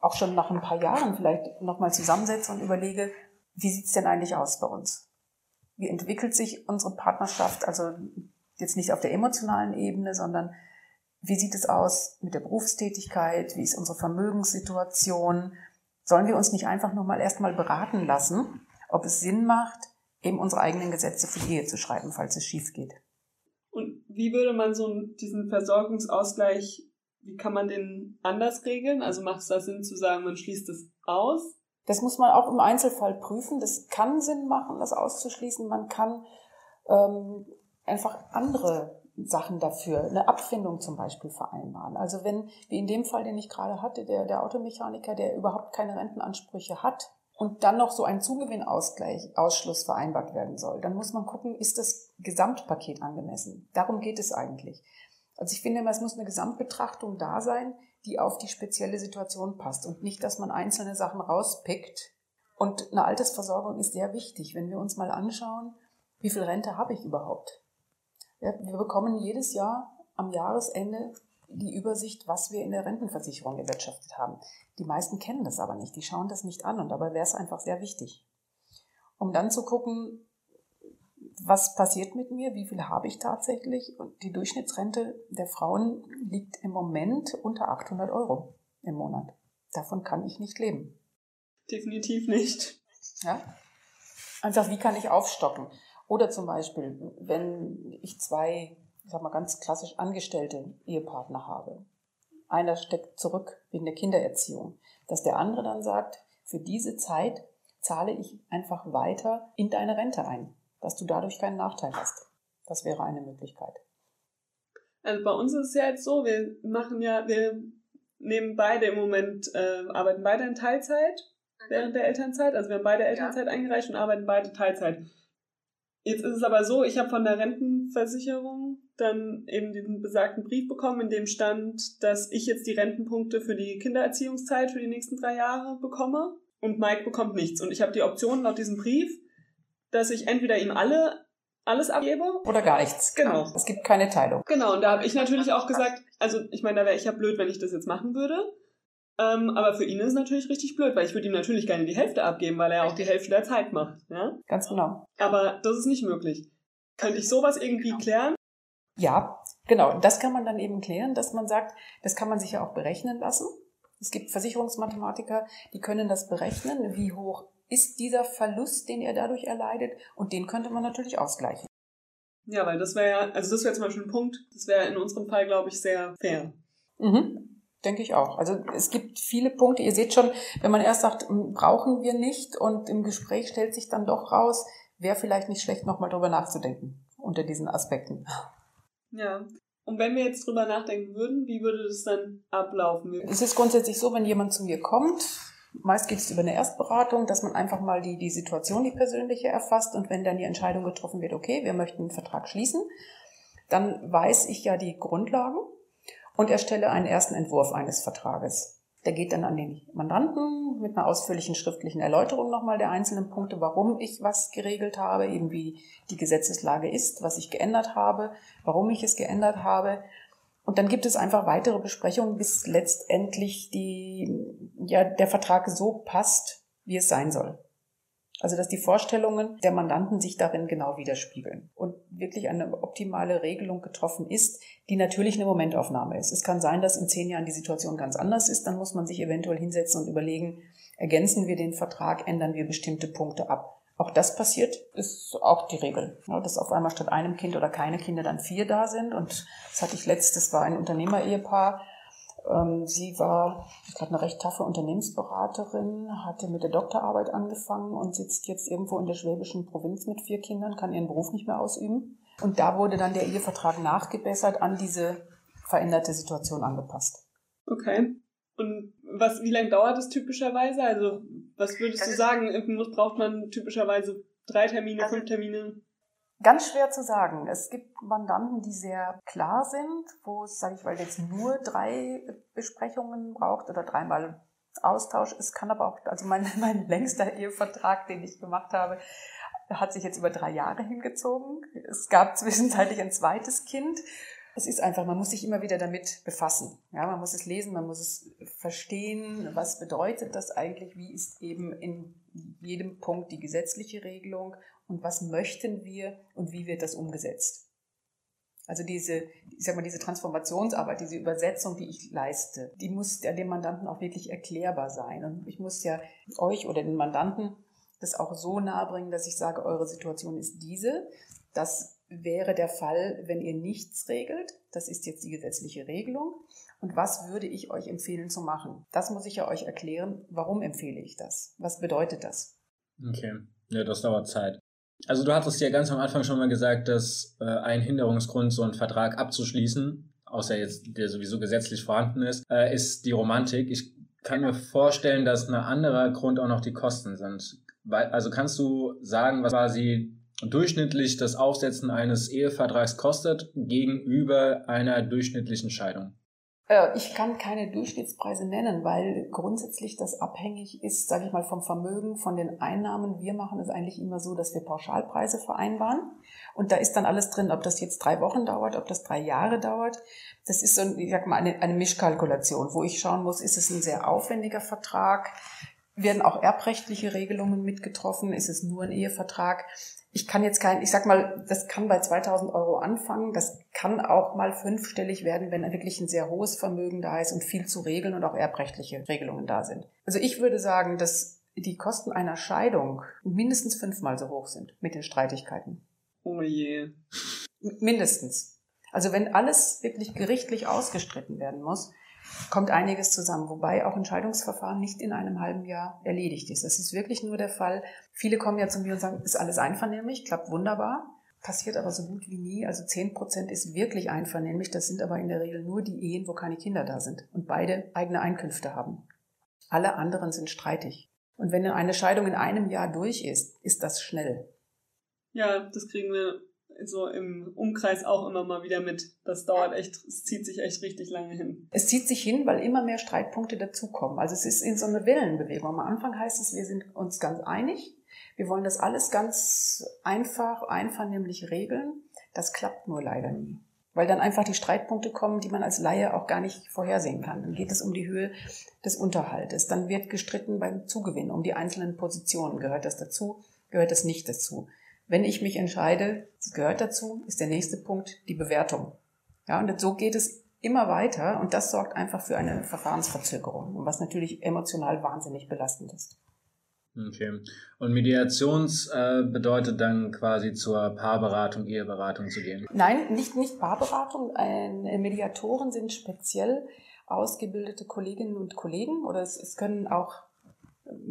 auch schon nach ein paar Jahren vielleicht nochmal zusammensetze und überlege, wie sieht's denn eigentlich aus bei uns? Wie entwickelt sich unsere Partnerschaft? Also jetzt nicht auf der emotionalen Ebene, sondern wie sieht es aus mit der Berufstätigkeit? Wie ist unsere Vermögenssituation? Sollen wir uns nicht einfach nur mal erstmal beraten lassen, ob es Sinn macht, eben unsere eigenen Gesetze für die Ehe zu schreiben, falls es schief geht?
Und wie würde man so diesen Versorgungsausgleich wie kann man den anders regeln? Also macht es da Sinn zu sagen, man schließt es aus?
Das muss man auch im Einzelfall prüfen. Das kann Sinn machen, das auszuschließen. Man kann ähm, einfach andere Sachen dafür, eine Abfindung zum Beispiel vereinbaren. Also wenn, wie in dem Fall, den ich gerade hatte, der, der Automechaniker, der überhaupt keine Rentenansprüche hat und dann noch so ein Zugewinnausgleich, Ausschluss vereinbart werden soll, dann muss man gucken, ist das Gesamtpaket angemessen? Darum geht es eigentlich. Also ich finde immer, es muss eine Gesamtbetrachtung da sein. die auf die spezielle Situation passt und nicht, dass man einzelne Sachen rauspickt. Und eine Altersversorgung ist sehr wichtig, wenn wir uns mal anschauen, wie viel Rente habe ich überhaupt? Ja, wir bekommen jedes Jahr am Jahresende die Übersicht, was wir in der Rentenversicherung erwirtschaftet haben. Die meisten kennen das aber nicht, die schauen das nicht an und dabei wäre es einfach sehr wichtig. Um dann zu gucken, was passiert mit mir, wie viel habe ich tatsächlich und die Durchschnittsrente der Frauen liegt im Moment unter 800 Euro im Monat. Davon kann ich nicht leben.
Definitiv nicht.
Ja? Einfach, wie kann ich aufstocken? Oder zum Beispiel, wenn ich zwei ich sag mal ganz klassisch angestellte Ehepartner habe. Einer steckt zurück wegen der Kindererziehung, dass der andere dann sagt, für diese Zeit zahle ich einfach weiter in deine Rente ein, dass du dadurch keinen Nachteil hast. Das wäre eine Möglichkeit.
Also bei uns ist es ja jetzt so, wir machen ja, wir nehmen beide im Moment, äh, arbeiten beide in Teilzeit während der Elternzeit. Also wir haben beide Elternzeit ja. eingereicht und arbeiten beide Teilzeit. Jetzt ist es aber so, ich habe von der Rentenversicherung dann eben diesen besagten Brief bekommen, in dem stand, dass ich jetzt die Rentenpunkte für die Kindererziehungszeit für die nächsten drei Jahre bekomme und Mike bekommt nichts. Und ich habe die Option laut diesem Brief, dass ich entweder ihm alle alles abgebe
oder gar nichts.
Genau.
Es gibt keine Teilung.
Genau. Und da habe ich natürlich auch gesagt, also ich meine, da wäre ich ja blöd, wenn ich das jetzt machen würde. Ähm, aber für ihn ist es natürlich richtig blöd, weil ich würde ihm natürlich gerne die Hälfte abgeben, weil er auch die Hälfte der Zeit macht. Ja?
Ganz genau.
Aber das ist nicht möglich. Könnte ich sowas irgendwie klären?
Ja, genau. Das kann man dann eben klären, dass man sagt, das kann man sich ja auch berechnen lassen. Es gibt Versicherungsmathematiker, die können das berechnen, wie hoch ist dieser Verlust, den er dadurch erleidet, und den könnte man natürlich ausgleichen.
Ja, weil das wäre ja, also das wäre zum Beispiel ein Punkt, das wäre in unserem Fall, glaube ich, sehr fair.
Mhm. Denke ich auch. Also es gibt viele Punkte. Ihr seht schon, wenn man erst sagt, brauchen wir nicht und im Gespräch stellt sich dann doch raus, wäre vielleicht nicht schlecht, nochmal drüber nachzudenken unter diesen Aspekten.
Ja. Und wenn wir jetzt drüber nachdenken würden, wie würde das dann ablaufen?
Es ist grundsätzlich so, wenn jemand zu mir kommt, meist geht es über eine Erstberatung, dass man einfach mal die, die Situation, die persönliche erfasst und wenn dann die Entscheidung getroffen wird, okay, wir möchten einen Vertrag schließen, dann weiß ich ja die Grundlagen und erstelle einen ersten Entwurf eines Vertrages. Der geht dann an den Mandanten mit einer ausführlichen schriftlichen Erläuterung nochmal der einzelnen Punkte, warum ich was geregelt habe, eben wie die Gesetzeslage ist, was ich geändert habe, warum ich es geändert habe. Und dann gibt es einfach weitere Besprechungen, bis letztendlich die, ja, der Vertrag so passt, wie es sein soll. Also dass die Vorstellungen der Mandanten sich darin genau widerspiegeln und wirklich eine optimale Regelung getroffen ist, die natürlich eine Momentaufnahme ist. Es kann sein, dass in zehn Jahren die Situation ganz anders ist, dann muss man sich eventuell hinsetzen und überlegen, ergänzen wir den Vertrag, ändern wir bestimmte Punkte ab. Auch das passiert, ist auch die Regel, ja, dass auf einmal statt einem Kind oder keine Kinder dann vier da sind. Und das hatte ich letztes, war ein Unternehmer-Ehepaar, ähm, sie war, ich glaube, eine recht taffe Unternehmensberaterin, hatte mit der Doktorarbeit angefangen und sitzt jetzt irgendwo in der schwäbischen Provinz mit vier Kindern, kann ihren Beruf nicht mehr ausüben. Und da wurde dann der Ehevertrag nachgebessert, an diese veränderte Situation angepasst.
Okay. Und was, wie lange dauert das typischerweise? Also, was würdest das du sagen? Muss, braucht man typischerweise drei Termine, also, fünf Termine?
Ganz schwer zu sagen. Es gibt Mandanten, die sehr klar sind, wo es, sage ich mal, jetzt nur drei Besprechungen braucht oder dreimal Austausch. Es kann aber auch, also mein, mein längster Ehevertrag, den ich gemacht habe, hat sich jetzt über drei Jahre hingezogen. Es gab zwischenzeitlich ein zweites Kind. Es ist einfach, man muss sich immer wieder damit befassen. Ja, man muss es lesen, man muss es verstehen. Was bedeutet das eigentlich? Wie ist eben in jedem Punkt die gesetzliche Regelung und was möchten wir und wie wird das umgesetzt. Also diese, ich sag mal, diese Transformationsarbeit, diese Übersetzung, die ich leiste, die muss ja dem Mandanten auch wirklich erklärbar sein. Und ich muss ja euch oder den Mandanten das auch so nahebringen, dass ich sage, eure Situation ist diese. Das wäre der Fall, wenn ihr nichts regelt. Das ist jetzt die gesetzliche Regelung. Und was würde ich euch empfehlen zu machen? Das muss ich ja euch erklären. Warum empfehle ich das? Was bedeutet das?
Okay. Ja, das dauert Zeit. Also du hattest ja ganz am Anfang schon mal gesagt, dass äh, ein Hinderungsgrund, so einen Vertrag abzuschließen, außer jetzt der sowieso gesetzlich vorhanden ist, äh, ist die Romantik. Ich kann mir vorstellen, dass ein anderer Grund auch noch die Kosten sind. Also kannst du sagen, was quasi durchschnittlich das Aufsetzen eines Ehevertrags kostet gegenüber einer durchschnittlichen Scheidung?
Äh, ich kann keine Durchschnittspreise nennen, weil grundsätzlich das abhängig ist, sage ich mal, vom Vermögen, von den Einnahmen. Wir machen es eigentlich immer so, dass wir Pauschalpreise vereinbaren. Und da ist dann alles drin, ob das jetzt drei Wochen dauert, ob das drei Jahre dauert. Das ist so, ich sag mal, eine, eine Mischkalkulation, wo ich schauen muss, ist es ein sehr aufwendiger Vertrag? Werden auch erbrechtliche Regelungen mitgetroffen? Ist es nur ein Ehevertrag? Ich kann jetzt kein, ich sag mal, das kann bei 2000 Euro anfangen, das kann auch mal fünfstellig werden, wenn wirklich ein sehr hohes Vermögen da ist und viel zu regeln und auch erbrechtliche Regelungen da sind. Also ich würde sagen, dass die Kosten einer Scheidung mindestens fünfmal so hoch sind mit den Streitigkeiten.
Oh je.
Mindestens. Also wenn alles wirklich gerichtlich ausgestritten werden muss, kommt einiges zusammen, wobei auch Entscheidungsverfahren nicht in einem halben Jahr erledigt ist. Das ist wirklich nur der Fall. Viele kommen ja zu mir und sagen, ist alles einvernehmlich, klappt wunderbar, passiert aber so gut wie nie. Also zehn Prozent ist wirklich einvernehmlich. Das sind aber in der Regel nur die Ehen, wo keine Kinder da sind und beide eigene Einkünfte haben. Alle anderen sind streitig. Und wenn eine Scheidung in einem Jahr durch ist, ist das schnell.
Ja, das kriegen wir so im Umkreis auch immer mal wieder mit. Das dauert echt, es zieht sich echt richtig lange hin.
Es zieht sich hin, weil immer mehr Streitpunkte dazukommen. Also es ist in so eine Wellenbewegung. Am Anfang heißt es, wir sind uns ganz einig. Wir wollen das alles ganz einfach, einvernehmlich regeln. Das klappt nur leider nie. Weil dann einfach die Streitpunkte kommen, die man als Laie auch gar nicht vorhersehen kann. Dann geht es um die Höhe des Unterhaltes. Dann wird gestritten beim Zugewinn, um die einzelnen Positionen. Gehört das dazu? Gehört das nicht dazu? Wenn ich mich entscheide, das gehört dazu, ist der nächste Punkt die Bewertung. Ja, und so geht es immer weiter und das sorgt einfach für eine Verfahrensverzögerung, was natürlich emotional wahnsinnig belastend ist.
Okay. Und Mediations äh, bedeutet dann quasi zur Paarberatung, Eheberatung zu gehen?
Nein, nicht, nicht Paarberatung. Äh, Mediatoren sind speziell ausgebildete Kolleginnen und Kollegen oder es, es können auch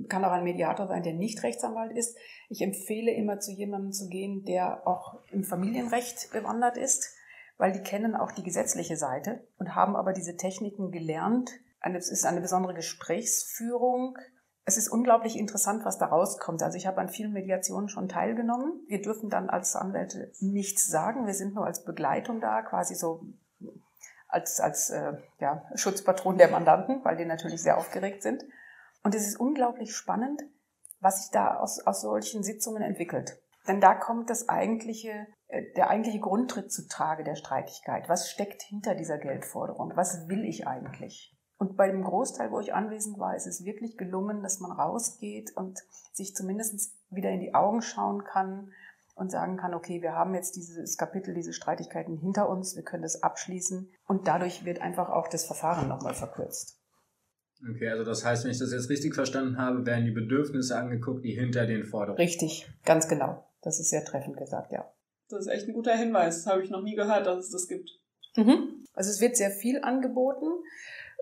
kann auch ein Mediator sein, der nicht Rechtsanwalt ist. Ich empfehle immer zu jemandem zu gehen, der auch im Familienrecht bewandert ist, weil die kennen auch die gesetzliche Seite und haben aber diese Techniken gelernt. Es ist eine besondere Gesprächsführung. Es ist unglaublich interessant, was da rauskommt. Also ich habe an vielen Mediationen schon teilgenommen. Wir dürfen dann als Anwälte nichts sagen. Wir sind nur als Begleitung da, quasi so als, als äh, ja, Schutzpatron der Mandanten, weil die natürlich sehr aufgeregt sind. Und es ist unglaublich spannend, was sich da aus, aus solchen Sitzungen entwickelt. Denn da kommt das eigentliche, äh, der eigentliche Grundtritt zutage der Streitigkeit. Was steckt hinter dieser Geldforderung? Was will ich eigentlich? Und bei dem Großteil, wo ich anwesend war, ist es wirklich gelungen, dass man rausgeht und sich zumindest wieder in die Augen schauen kann und sagen kann, okay, wir haben jetzt dieses Kapitel, diese Streitigkeiten hinter uns, wir können das abschließen und dadurch wird einfach auch das Verfahren nochmal verkürzt.
Okay, also das heißt, wenn ich das jetzt richtig verstanden habe, werden die Bedürfnisse angeguckt, die hinter den Forderungen.
Richtig, ganz genau. Das ist sehr treffend gesagt, ja.
Das ist echt ein guter Hinweis. Das habe ich noch nie gehört, dass es das gibt.
Mhm. Also es wird sehr viel angeboten.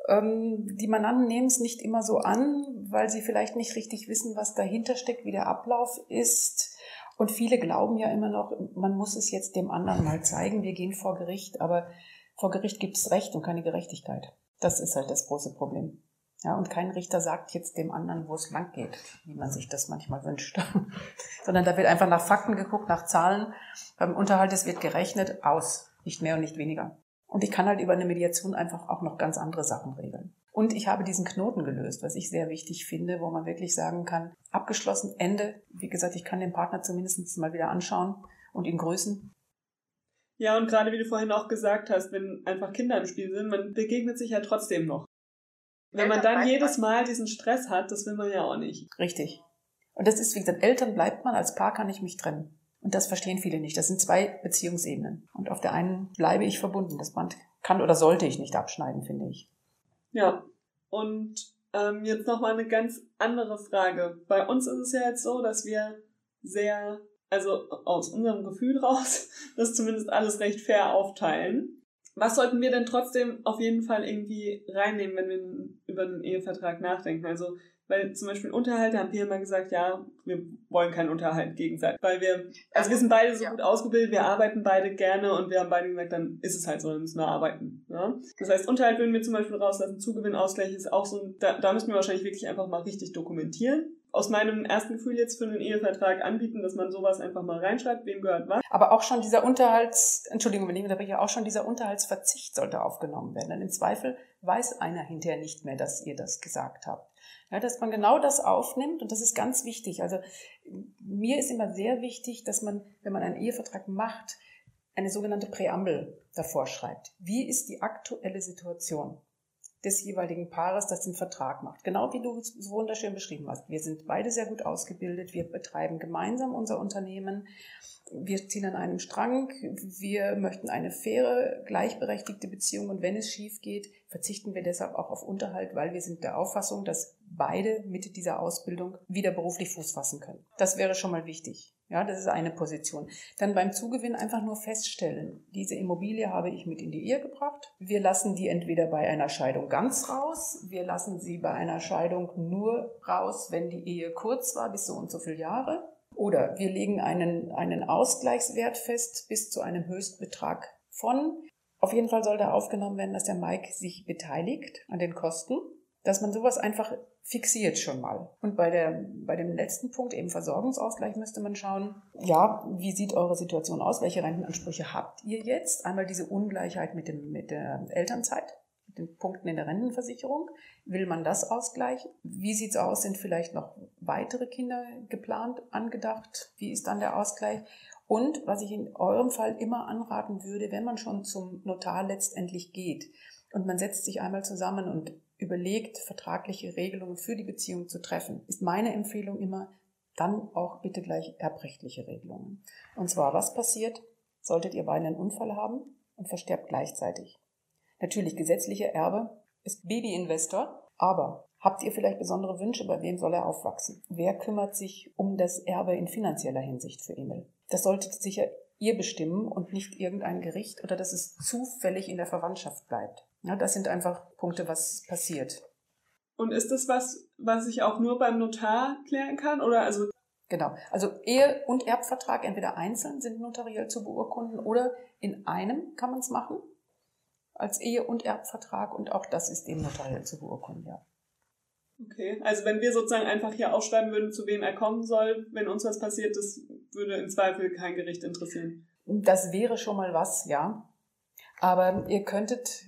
Ähm, die Mandanten nehmen es nicht immer so an, weil sie vielleicht nicht richtig wissen, was dahinter steckt, wie der Ablauf ist. Und viele glauben ja immer noch, man muss es jetzt dem anderen mal zeigen, wir gehen vor Gericht, aber vor Gericht gibt es Recht und keine Gerechtigkeit. Das ist halt das große Problem. Ja, und kein Richter sagt jetzt dem anderen, wo es lang geht, wie man sich das manchmal wünscht. Sondern da wird einfach nach Fakten geguckt, nach Zahlen. Beim Unterhalt, es wird gerechnet, aus. Nicht mehr und nicht weniger. Und ich kann halt über eine Mediation einfach auch noch ganz andere Sachen regeln. Und ich habe diesen Knoten gelöst, was ich sehr wichtig finde, wo man wirklich sagen kann, abgeschlossen, Ende. Wie gesagt, ich kann den Partner zumindest mal wieder anschauen und ihn grüßen.
Ja, und gerade wie du vorhin auch gesagt hast, wenn einfach Kinder im Spiel sind, man begegnet sich ja trotzdem noch. Wenn man dann jedes Mal diesen Stress hat, das will man ja auch nicht.
Richtig. Und das ist, wie gesagt, Eltern bleibt man, als Paar kann ich mich trennen. Und das verstehen viele nicht. Das sind zwei Beziehungsebenen. Und auf der einen bleibe ich verbunden. Das Band kann oder sollte ich nicht abschneiden, finde ich.
Ja. Und ähm, jetzt nochmal eine ganz andere Frage. Bei uns ist es ja jetzt so, dass wir sehr, also aus unserem Gefühl raus, das zumindest alles recht fair aufteilen. Was sollten wir denn trotzdem auf jeden Fall irgendwie reinnehmen, wenn wir über einen Ehevertrag nachdenken? Also, weil zum Beispiel Unterhalt, haben wir immer gesagt, ja, wir wollen keinen Unterhalt gegenseitig. Weil wir, also wir sind beide so ja. gut ausgebildet, wir arbeiten beide gerne und wir haben beide gesagt, dann ist es halt so, dann müssen wir arbeiten. Ja? Das heißt, Unterhalt würden wir zum Beispiel rauslassen, Zugewinnausgleich ist auch so, da, da müssen wir wahrscheinlich wirklich einfach mal richtig dokumentieren aus meinem ersten Gefühl jetzt für einen Ehevertrag anbieten, dass man sowas einfach mal reinschreibt, wem gehört was.
Aber auch schon dieser Unterhalts, Entschuldigung, wenn ich unterbreche, auch schon dieser Unterhaltsverzicht sollte aufgenommen werden. Denn im Zweifel weiß einer hinterher nicht mehr, dass ihr das gesagt habt. Ja, dass man genau das aufnimmt und das ist ganz wichtig. Also mir ist immer sehr wichtig, dass man, wenn man einen Ehevertrag macht, eine sogenannte Präambel davor schreibt. Wie ist die aktuelle Situation? Des jeweiligen Paares, das den Vertrag macht. Genau wie du es so wunderschön beschrieben hast. Wir sind beide sehr gut ausgebildet. Wir betreiben gemeinsam unser Unternehmen. Wir ziehen an einem Strang. Wir möchten eine faire, gleichberechtigte Beziehung. Und wenn es schief geht, verzichten wir deshalb auch auf Unterhalt, weil wir sind der Auffassung, dass beide mit dieser Ausbildung wieder beruflich Fuß fassen können. Das wäre schon mal wichtig. Ja, das ist eine Position. Dann beim Zugewinn einfach nur feststellen, diese Immobilie habe ich mit in die Ehe gebracht. Wir lassen die entweder bei einer Scheidung ganz raus, wir lassen sie bei einer Scheidung nur raus, wenn die Ehe kurz war, bis so und so viele Jahre. Oder wir legen einen, einen Ausgleichswert fest bis zu einem Höchstbetrag von. Auf jeden Fall soll da aufgenommen werden, dass der Mike sich beteiligt an den Kosten dass man sowas einfach fixiert schon mal. Und bei, der, bei dem letzten Punkt, eben Versorgungsausgleich, müsste man schauen, ja, wie sieht eure Situation aus? Welche Rentenansprüche habt ihr jetzt? Einmal diese Ungleichheit mit, dem, mit der Elternzeit, mit den Punkten in der Rentenversicherung. Will man das ausgleichen? Wie sieht's aus? Sind vielleicht noch weitere Kinder geplant, angedacht? Wie ist dann der Ausgleich? Und was ich in eurem Fall immer anraten würde, wenn man schon zum Notar letztendlich geht und man setzt sich einmal zusammen und überlegt, vertragliche Regelungen für die Beziehung zu treffen, ist meine Empfehlung immer, dann auch bitte gleich erbrechtliche Regelungen. Und zwar, was passiert, solltet ihr beide einen Unfall haben und versterbt gleichzeitig? Natürlich, gesetzlicher Erbe ist Babyinvestor, aber habt ihr vielleicht besondere Wünsche, bei wem soll er aufwachsen? Wer kümmert sich um das Erbe in finanzieller Hinsicht für Emil? Das solltet sicher ihr bestimmen und nicht irgendein Gericht oder dass es zufällig in der Verwandtschaft bleibt. Ja, das sind einfach Punkte, was passiert.
Und ist das was, was ich auch nur beim Notar klären kann? Oder also
Genau. Also Ehe und Erbvertrag entweder einzeln sind notariell zu beurkunden oder in einem kann man es machen als Ehe und Erbvertrag und auch das ist eben notariell zu beurkunden, ja.
Okay, also wenn wir sozusagen einfach hier aufschreiben würden, zu wem er kommen soll, wenn uns was passiert, das würde im Zweifel kein Gericht interessieren.
Das wäre schon mal was, ja. Aber ihr könntet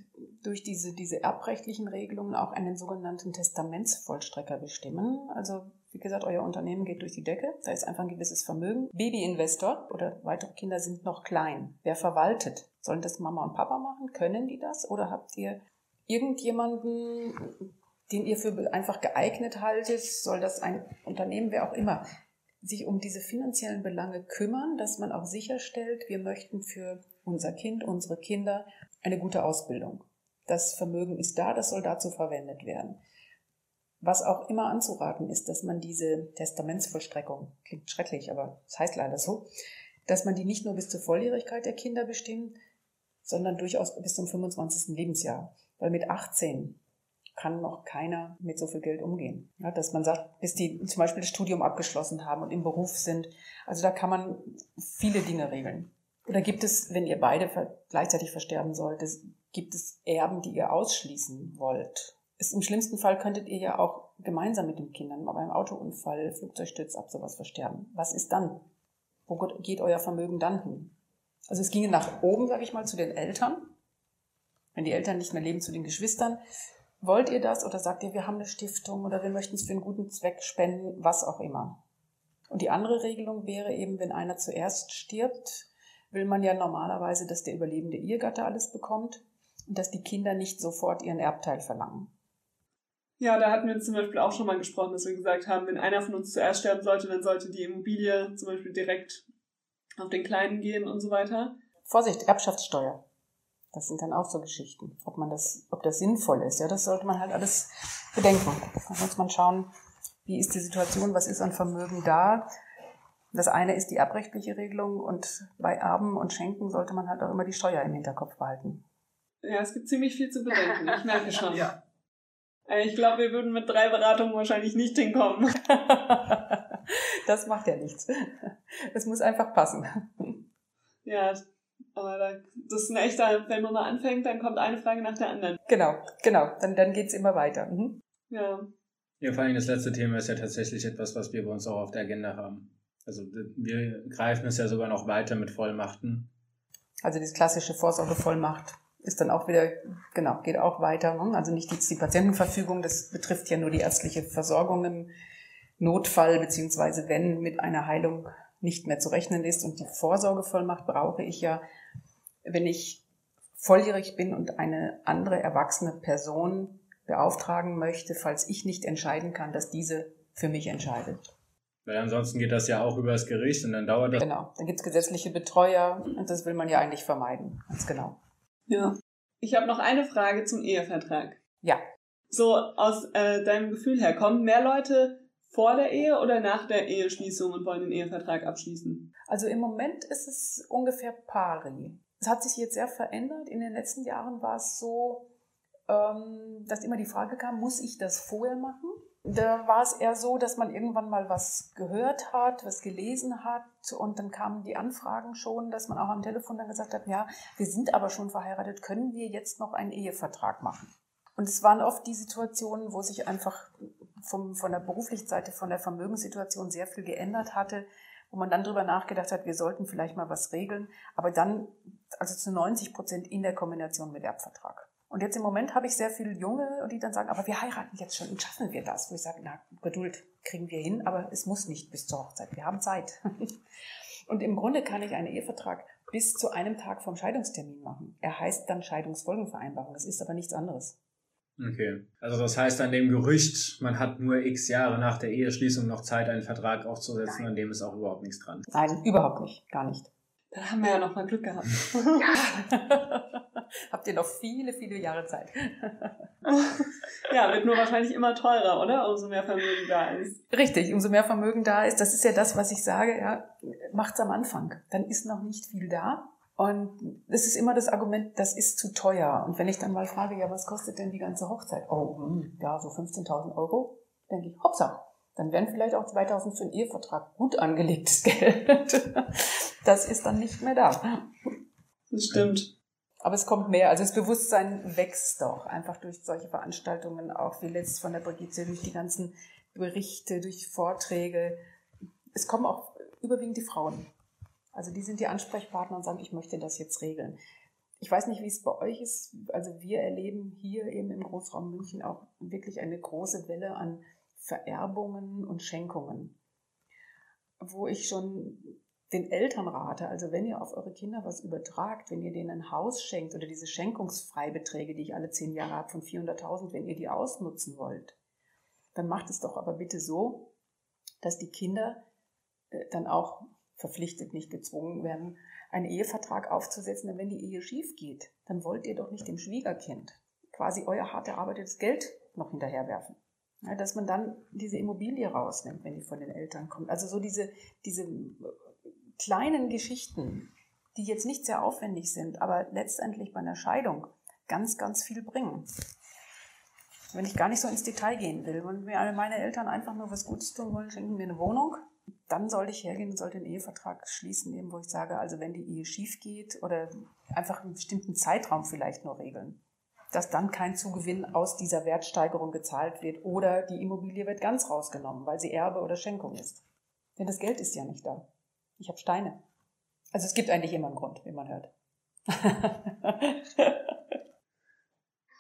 durch diese, diese erbrechtlichen Regelungen auch einen sogenannten Testamentsvollstrecker bestimmen. Also wie gesagt, euer Unternehmen geht durch die Decke, da ist einfach ein gewisses Vermögen. Babyinvestor oder weitere Kinder sind noch klein. Wer verwaltet? Sollen das Mama und Papa machen? Können die das? Oder habt ihr irgendjemanden, den ihr für einfach geeignet haltet? Soll das ein Unternehmen, wer auch immer, sich um diese finanziellen Belange kümmern, dass man auch sicherstellt, wir möchten für unser Kind, unsere Kinder eine gute Ausbildung. Das Vermögen ist da, das soll dazu verwendet werden. Was auch immer anzuraten ist, dass man diese Testamentsvollstreckung, klingt schrecklich, aber es das heißt leider so, dass man die nicht nur bis zur Volljährigkeit der Kinder bestimmt, sondern durchaus bis zum 25. Lebensjahr. Weil mit 18 kann noch keiner mit so viel Geld umgehen. Ja, dass man sagt, bis die zum Beispiel das Studium abgeschlossen haben und im Beruf sind. Also da kann man viele Dinge regeln. Oder gibt es, wenn ihr beide gleichzeitig versterben solltet, gibt es Erben, die ihr ausschließen wollt? Ist, Im schlimmsten Fall könntet ihr ja auch gemeinsam mit den Kindern bei einem Autounfall, Flugzeugstürz ab sowas versterben. Was ist dann? Wo geht euer Vermögen dann hin? Also es ginge nach oben, sage ich mal, zu den Eltern. Wenn die Eltern nicht mehr leben, zu den Geschwistern. Wollt ihr das oder sagt ihr, wir haben eine Stiftung oder wir möchten es für einen guten Zweck spenden, was auch immer? Und die andere Regelung wäre eben, wenn einer zuerst stirbt, will man ja normalerweise, dass der überlebende Ehegatte alles bekommt dass die Kinder nicht sofort ihren Erbteil verlangen.
Ja, da hatten wir zum Beispiel auch schon mal gesprochen, dass wir gesagt haben, wenn einer von uns zuerst sterben sollte, dann sollte die Immobilie zum Beispiel direkt auf den Kleinen gehen und so weiter.
Vorsicht, Erbschaftssteuer. Das sind dann auch so Geschichten. Ob man das, ob das sinnvoll ist, ja, das sollte man halt alles bedenken. Da muss man schauen, wie ist die Situation, was ist an Vermögen da, das eine ist die erbrechtliche Regelung und bei Erben und Schenken sollte man halt auch immer die Steuer im Hinterkopf behalten.
Ja, es gibt ziemlich viel zu bedenken, ich merke schon. ja. Äh, ich glaube, wir würden mit drei Beratungen wahrscheinlich nicht hinkommen.
das macht ja nichts. Es muss einfach passen.
Ja, aber das ist ein echter, wenn man mal anfängt, dann kommt eine Frage nach der anderen.
Genau, genau. Dann, dann geht's immer weiter. Mhm.
Ja.
Ja, vor allem das letzte Thema ist ja tatsächlich etwas, was wir bei uns auch auf der Agenda haben. Also wir greifen es ja sogar noch weiter mit Vollmachten.
Also diese klassische Vorsorgevollmacht ist dann auch wieder, genau, geht auch weiter. Ne? Also nicht die, die Patientenverfügung, das betrifft ja nur die ärztliche Versorgung im Notfall, beziehungsweise wenn mit einer Heilung nicht mehr zu rechnen ist. Und die Vorsorgevollmacht brauche ich ja, wenn ich volljährig bin und eine andere erwachsene Person beauftragen möchte, falls ich nicht entscheiden kann, dass diese für mich entscheidet.
Weil ansonsten geht das ja auch übers Gericht und dann dauert das.
Genau, dann gibt es gesetzliche Betreuer und das will man ja eigentlich vermeiden. Ganz genau.
Ja. Ich habe noch eine Frage zum Ehevertrag.
Ja.
So aus äh, deinem Gefühl her, kommen mehr Leute vor der Ehe oder nach der Eheschließung und wollen den Ehevertrag abschließen?
Also im Moment ist es ungefähr pari. Es hat sich jetzt sehr verändert. In den letzten Jahren war es so, ähm, dass immer die Frage kam, muss ich das vorher machen? Da war es eher so, dass man irgendwann mal was gehört hat, was gelesen hat und dann kamen die Anfragen schon, dass man auch am Telefon dann gesagt hat, ja, wir sind aber schon verheiratet, können wir jetzt noch einen Ehevertrag machen? Und es waren oft die Situationen, wo sich einfach vom, von der beruflichen Seite, von der Vermögenssituation sehr viel geändert hatte, wo man dann drüber nachgedacht hat, wir sollten vielleicht mal was regeln, aber dann also zu 90 Prozent in der Kombination mit Erbvertrag. Und jetzt im Moment habe ich sehr viele Junge, die dann sagen, aber wir heiraten jetzt schon und schaffen wir das? Wo ich sage, na, Geduld kriegen wir hin, aber es muss nicht bis zur Hochzeit. Wir haben Zeit. Und im Grunde kann ich einen Ehevertrag bis zu einem Tag vom Scheidungstermin machen. Er heißt dann Scheidungsfolgenvereinbarung. Das ist aber nichts anderes.
Okay. Also das heißt an dem Gerücht, man hat nur x Jahre nach der Eheschließung noch Zeit, einen Vertrag aufzusetzen, Nein. an dem ist auch überhaupt nichts dran.
Nein, überhaupt nicht. Gar nicht.
Dann haben wir ja noch mal Glück gehabt.
Habt ihr noch viele, viele Jahre Zeit.
ja, wird nur wahrscheinlich immer teurer, oder? Umso mehr Vermögen da ist.
Richtig, umso mehr Vermögen da ist. Das ist ja das, was ich sage, ja, macht's am Anfang. Dann ist noch nicht viel da. Und das ist immer das Argument, das ist zu teuer. Und wenn ich dann mal frage, ja, was kostet denn die ganze Hochzeit? Oh, hm, ja, so 15.000 Euro. Denke ich, hoppsa, dann wären vielleicht auch 2000 für einen Ehevertrag gut angelegtes Geld. Das ist dann nicht mehr da.
Das stimmt.
Aber es kommt mehr. Also das Bewusstsein wächst doch einfach durch solche Veranstaltungen, auch wie letzt von der Brigitte, durch die ganzen Berichte, durch Vorträge. Es kommen auch überwiegend die Frauen. Also die sind die Ansprechpartner und sagen, ich möchte das jetzt regeln. Ich weiß nicht, wie es bei euch ist. Also wir erleben hier eben im Großraum München auch wirklich eine große Welle an Vererbungen und Schenkungen, wo ich schon den Eltern rate, also wenn ihr auf eure Kinder was übertragt, wenn ihr denen ein Haus schenkt oder diese Schenkungsfreibeträge, die ich alle zehn Jahre habe von 400.000, wenn ihr die ausnutzen wollt, dann macht es doch aber bitte so, dass die Kinder äh, dann auch verpflichtet, nicht gezwungen werden, einen Ehevertrag aufzusetzen. Denn wenn die Ehe schief geht, dann wollt ihr doch nicht dem Schwiegerkind quasi euer hart erarbeitetes Geld noch hinterherwerfen. Ja, dass man dann diese Immobilie rausnimmt, wenn die von den Eltern kommt. Also so diese, diese kleinen Geschichten, die jetzt nicht sehr aufwendig sind, aber letztendlich bei einer Scheidung ganz, ganz viel bringen. Wenn ich gar nicht so ins Detail gehen will, wenn mir meine Eltern einfach nur was Gutes tun wollen, schenken mir eine Wohnung, dann sollte ich hergehen und sollte einen Ehevertrag schließen, eben wo ich sage, also wenn die Ehe schief geht oder einfach einen bestimmten Zeitraum vielleicht nur regeln, dass dann kein Zugewinn aus dieser Wertsteigerung gezahlt wird oder die Immobilie wird ganz rausgenommen, weil sie Erbe oder Schenkung ist. Denn das Geld ist ja nicht da. Ich habe Steine. Also es gibt eigentlich immer einen Grund, wie man hört.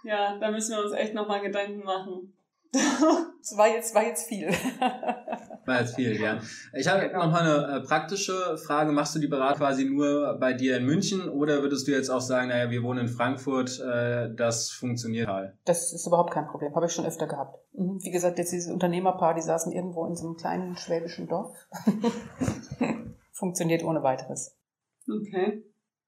ja, da müssen wir uns echt nochmal Gedanken machen.
Das war jetzt, war jetzt viel.
War jetzt viel, ja. Ich habe genau. nochmal eine äh, praktische Frage. Machst du die Beratung quasi nur bei dir in München oder würdest du jetzt auch sagen, naja, wir wohnen in Frankfurt, äh, das funktioniert halt?
Das ist überhaupt kein Problem. Habe ich schon öfter gehabt. Mhm. Wie gesagt, jetzt dieses Unternehmerpaar, die saßen irgendwo in so einem kleinen schwäbischen Dorf. funktioniert ohne weiteres.
Okay.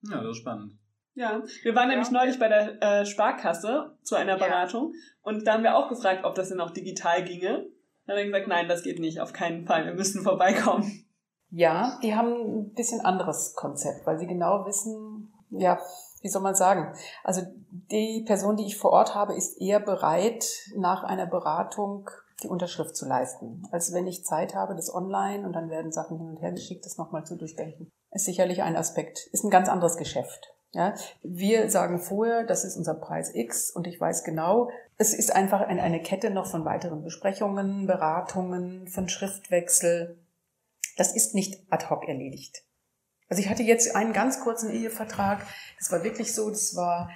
Ja, das ist spannend.
Ja, wir waren ja. nämlich neulich bei der äh, Sparkasse zu einer Beratung ja. und da haben wir auch gefragt, ob das denn auch digital ginge. Dann hat er gesagt, nein, das geht nicht, auf keinen Fall, wir müssen vorbeikommen.
Ja, die haben ein bisschen anderes Konzept, weil sie genau wissen, ja, wie soll man sagen? Also die Person, die ich vor Ort habe, ist eher bereit, nach einer Beratung die Unterschrift zu leisten, als wenn ich Zeit habe, das online und dann werden Sachen hin und her geschickt, das nochmal zu durchdenken. Ist sicherlich ein Aspekt. Ist ein ganz anderes Geschäft. Ja, wir sagen vorher, das ist unser Preis X und ich weiß genau, es ist einfach eine Kette noch von weiteren Besprechungen, Beratungen, von Schriftwechsel. Das ist nicht ad hoc erledigt. Also ich hatte jetzt einen ganz kurzen Ehevertrag. Das war wirklich so, das war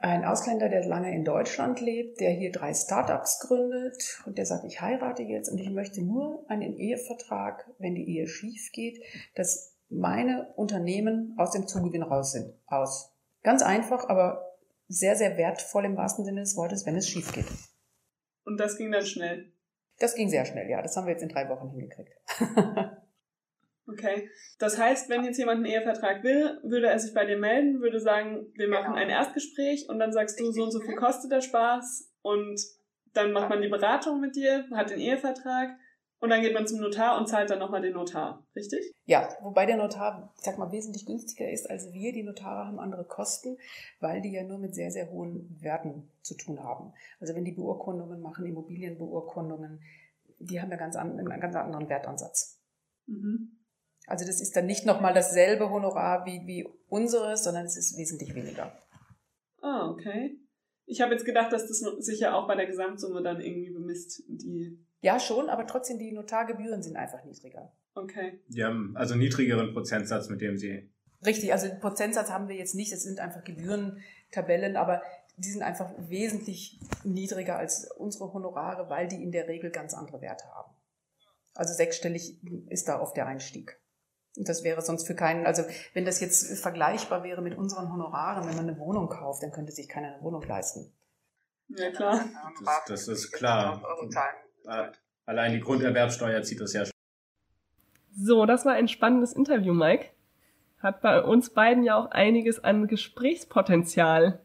ein Ausländer, der lange in Deutschland lebt, der hier drei Startups gründet und der sagt, ich heirate jetzt und ich möchte nur einen Ehevertrag, wenn die Ehe schief geht, dass meine Unternehmen aus dem Zugewinn raus sind. Aus. Ganz einfach, aber sehr, sehr wertvoll im wahrsten Sinne des Wortes, wenn es schief geht.
Und das ging dann schnell?
Das ging sehr schnell, ja. Das haben wir jetzt in drei Wochen hingekriegt.
okay. Das heißt, wenn jetzt jemand einen Ehevertrag will, würde er sich bei dir melden, würde sagen, wir machen genau. ein Erstgespräch und dann sagst du, so und so viel kostet der Spaß und dann macht man die Beratung mit dir, hat den Ehevertrag und dann geht man zum Notar und zahlt dann nochmal den Notar, richtig?
Ja, wobei der Notar, ich sag mal, wesentlich günstiger ist als wir. Die Notare haben andere Kosten, weil die ja nur mit sehr, sehr hohen Werten zu tun haben. Also wenn die Beurkundungen machen, Immobilienbeurkundungen, die haben ja ganz an, einen ganz anderen Wertansatz. Mhm. Also das ist dann nicht nochmal dasselbe Honorar wie, wie unseres, sondern es ist wesentlich weniger.
Ah, okay. Ich habe jetzt gedacht, dass das sich ja auch bei der Gesamtsumme dann irgendwie bemisst, die
ja, schon, aber trotzdem die Notargebühren sind einfach niedriger.
Okay.
Die haben also niedrigeren Prozentsatz, mit dem sie.
Richtig, also den Prozentsatz haben wir jetzt nicht, es sind einfach Gebührentabellen, aber die sind einfach wesentlich niedriger als unsere Honorare, weil die in der Regel ganz andere Werte haben. Also sechsstellig ist da oft der Einstieg. Und das wäre sonst für keinen, also wenn das jetzt vergleichbar wäre mit unseren Honoraren, wenn man eine Wohnung kauft, dann könnte sich keiner eine Wohnung leisten.
Ja, klar.
Das, das ist klar. Allein die Grunderwerbsteuer zieht das ja schon.
So, das war ein spannendes Interview, Mike. Hat bei uns beiden ja auch einiges an Gesprächspotenzial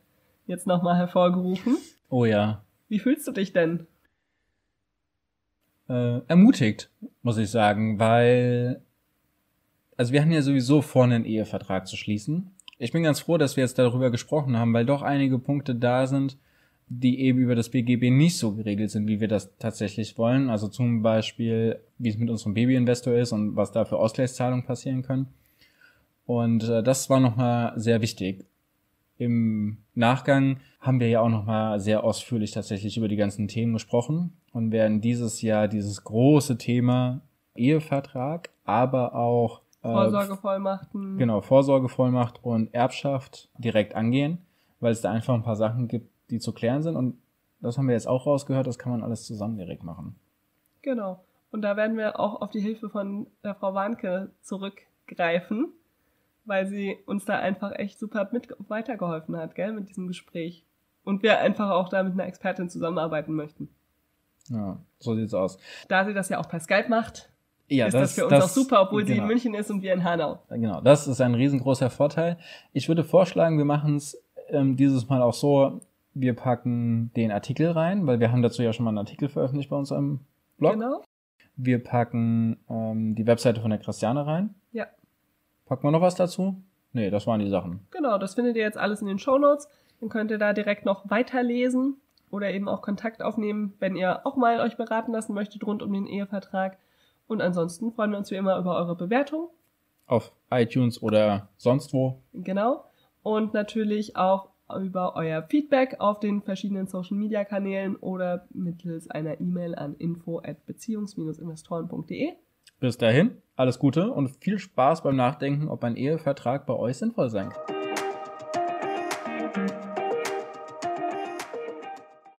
jetzt nochmal hervorgerufen.
Oh ja.
Wie fühlst du dich denn?
Äh, ermutigt, muss ich sagen, weil, also wir haben ja sowieso vor, einen Ehevertrag zu schließen. Ich bin ganz froh, dass wir jetzt darüber gesprochen haben, weil doch einige Punkte da sind, die eben über das BGB nicht so geregelt sind, wie wir das tatsächlich wollen. Also zum Beispiel, wie es mit unserem Babyinvestor ist und was da für Ausgleichszahlungen passieren können. Und äh, das war nochmal sehr wichtig. Im Nachgang haben wir ja auch nochmal sehr ausführlich tatsächlich über die ganzen Themen gesprochen und werden dieses Jahr dieses große Thema Ehevertrag, aber auch
äh, Vorsorgevollmachten.
Genau, Vorsorgevollmacht und Erbschaft direkt angehen, weil es da einfach ein paar Sachen gibt, die zu klären sind. Und das haben wir jetzt auch rausgehört, das kann man alles zusammen direkt machen.
Genau. Und da werden wir auch auf die Hilfe von der Frau Warnke zurückgreifen, weil sie uns da einfach echt super mit weitergeholfen hat, gell, mit diesem Gespräch. Und wir einfach auch da mit einer Expertin zusammenarbeiten möchten.
Ja, so sieht's aus.
Da sie das ja auch per Skype macht,
ja,
ist
das,
das für uns
das,
auch super, obwohl genau. sie in München ist und wir in Hanau.
Genau, das ist ein riesengroßer Vorteil. Ich würde vorschlagen, wir machen es ähm, dieses Mal auch so, wir packen den Artikel rein, weil wir haben dazu ja schon mal einen Artikel veröffentlicht bei uns im Blog. Genau. Wir packen ähm, die Webseite von der Christiane rein.
Ja.
Packen wir noch was dazu? Nee, das waren die Sachen.
Genau, das findet ihr jetzt alles in den Show Notes. Dann könnt ihr da direkt noch weiterlesen oder eben auch Kontakt aufnehmen, wenn ihr auch mal euch beraten lassen möchtet rund um den Ehevertrag. Und ansonsten freuen wir uns wie immer über eure Bewertung.
Auf iTunes oder sonst wo.
Genau. Und natürlich auch über euer Feedback auf den verschiedenen Social Media Kanälen oder mittels einer E-Mail an info at beziehungs-investoren.de.
Bis dahin, alles Gute und viel Spaß beim Nachdenken, ob ein Ehevertrag bei euch sinnvoll sein kann.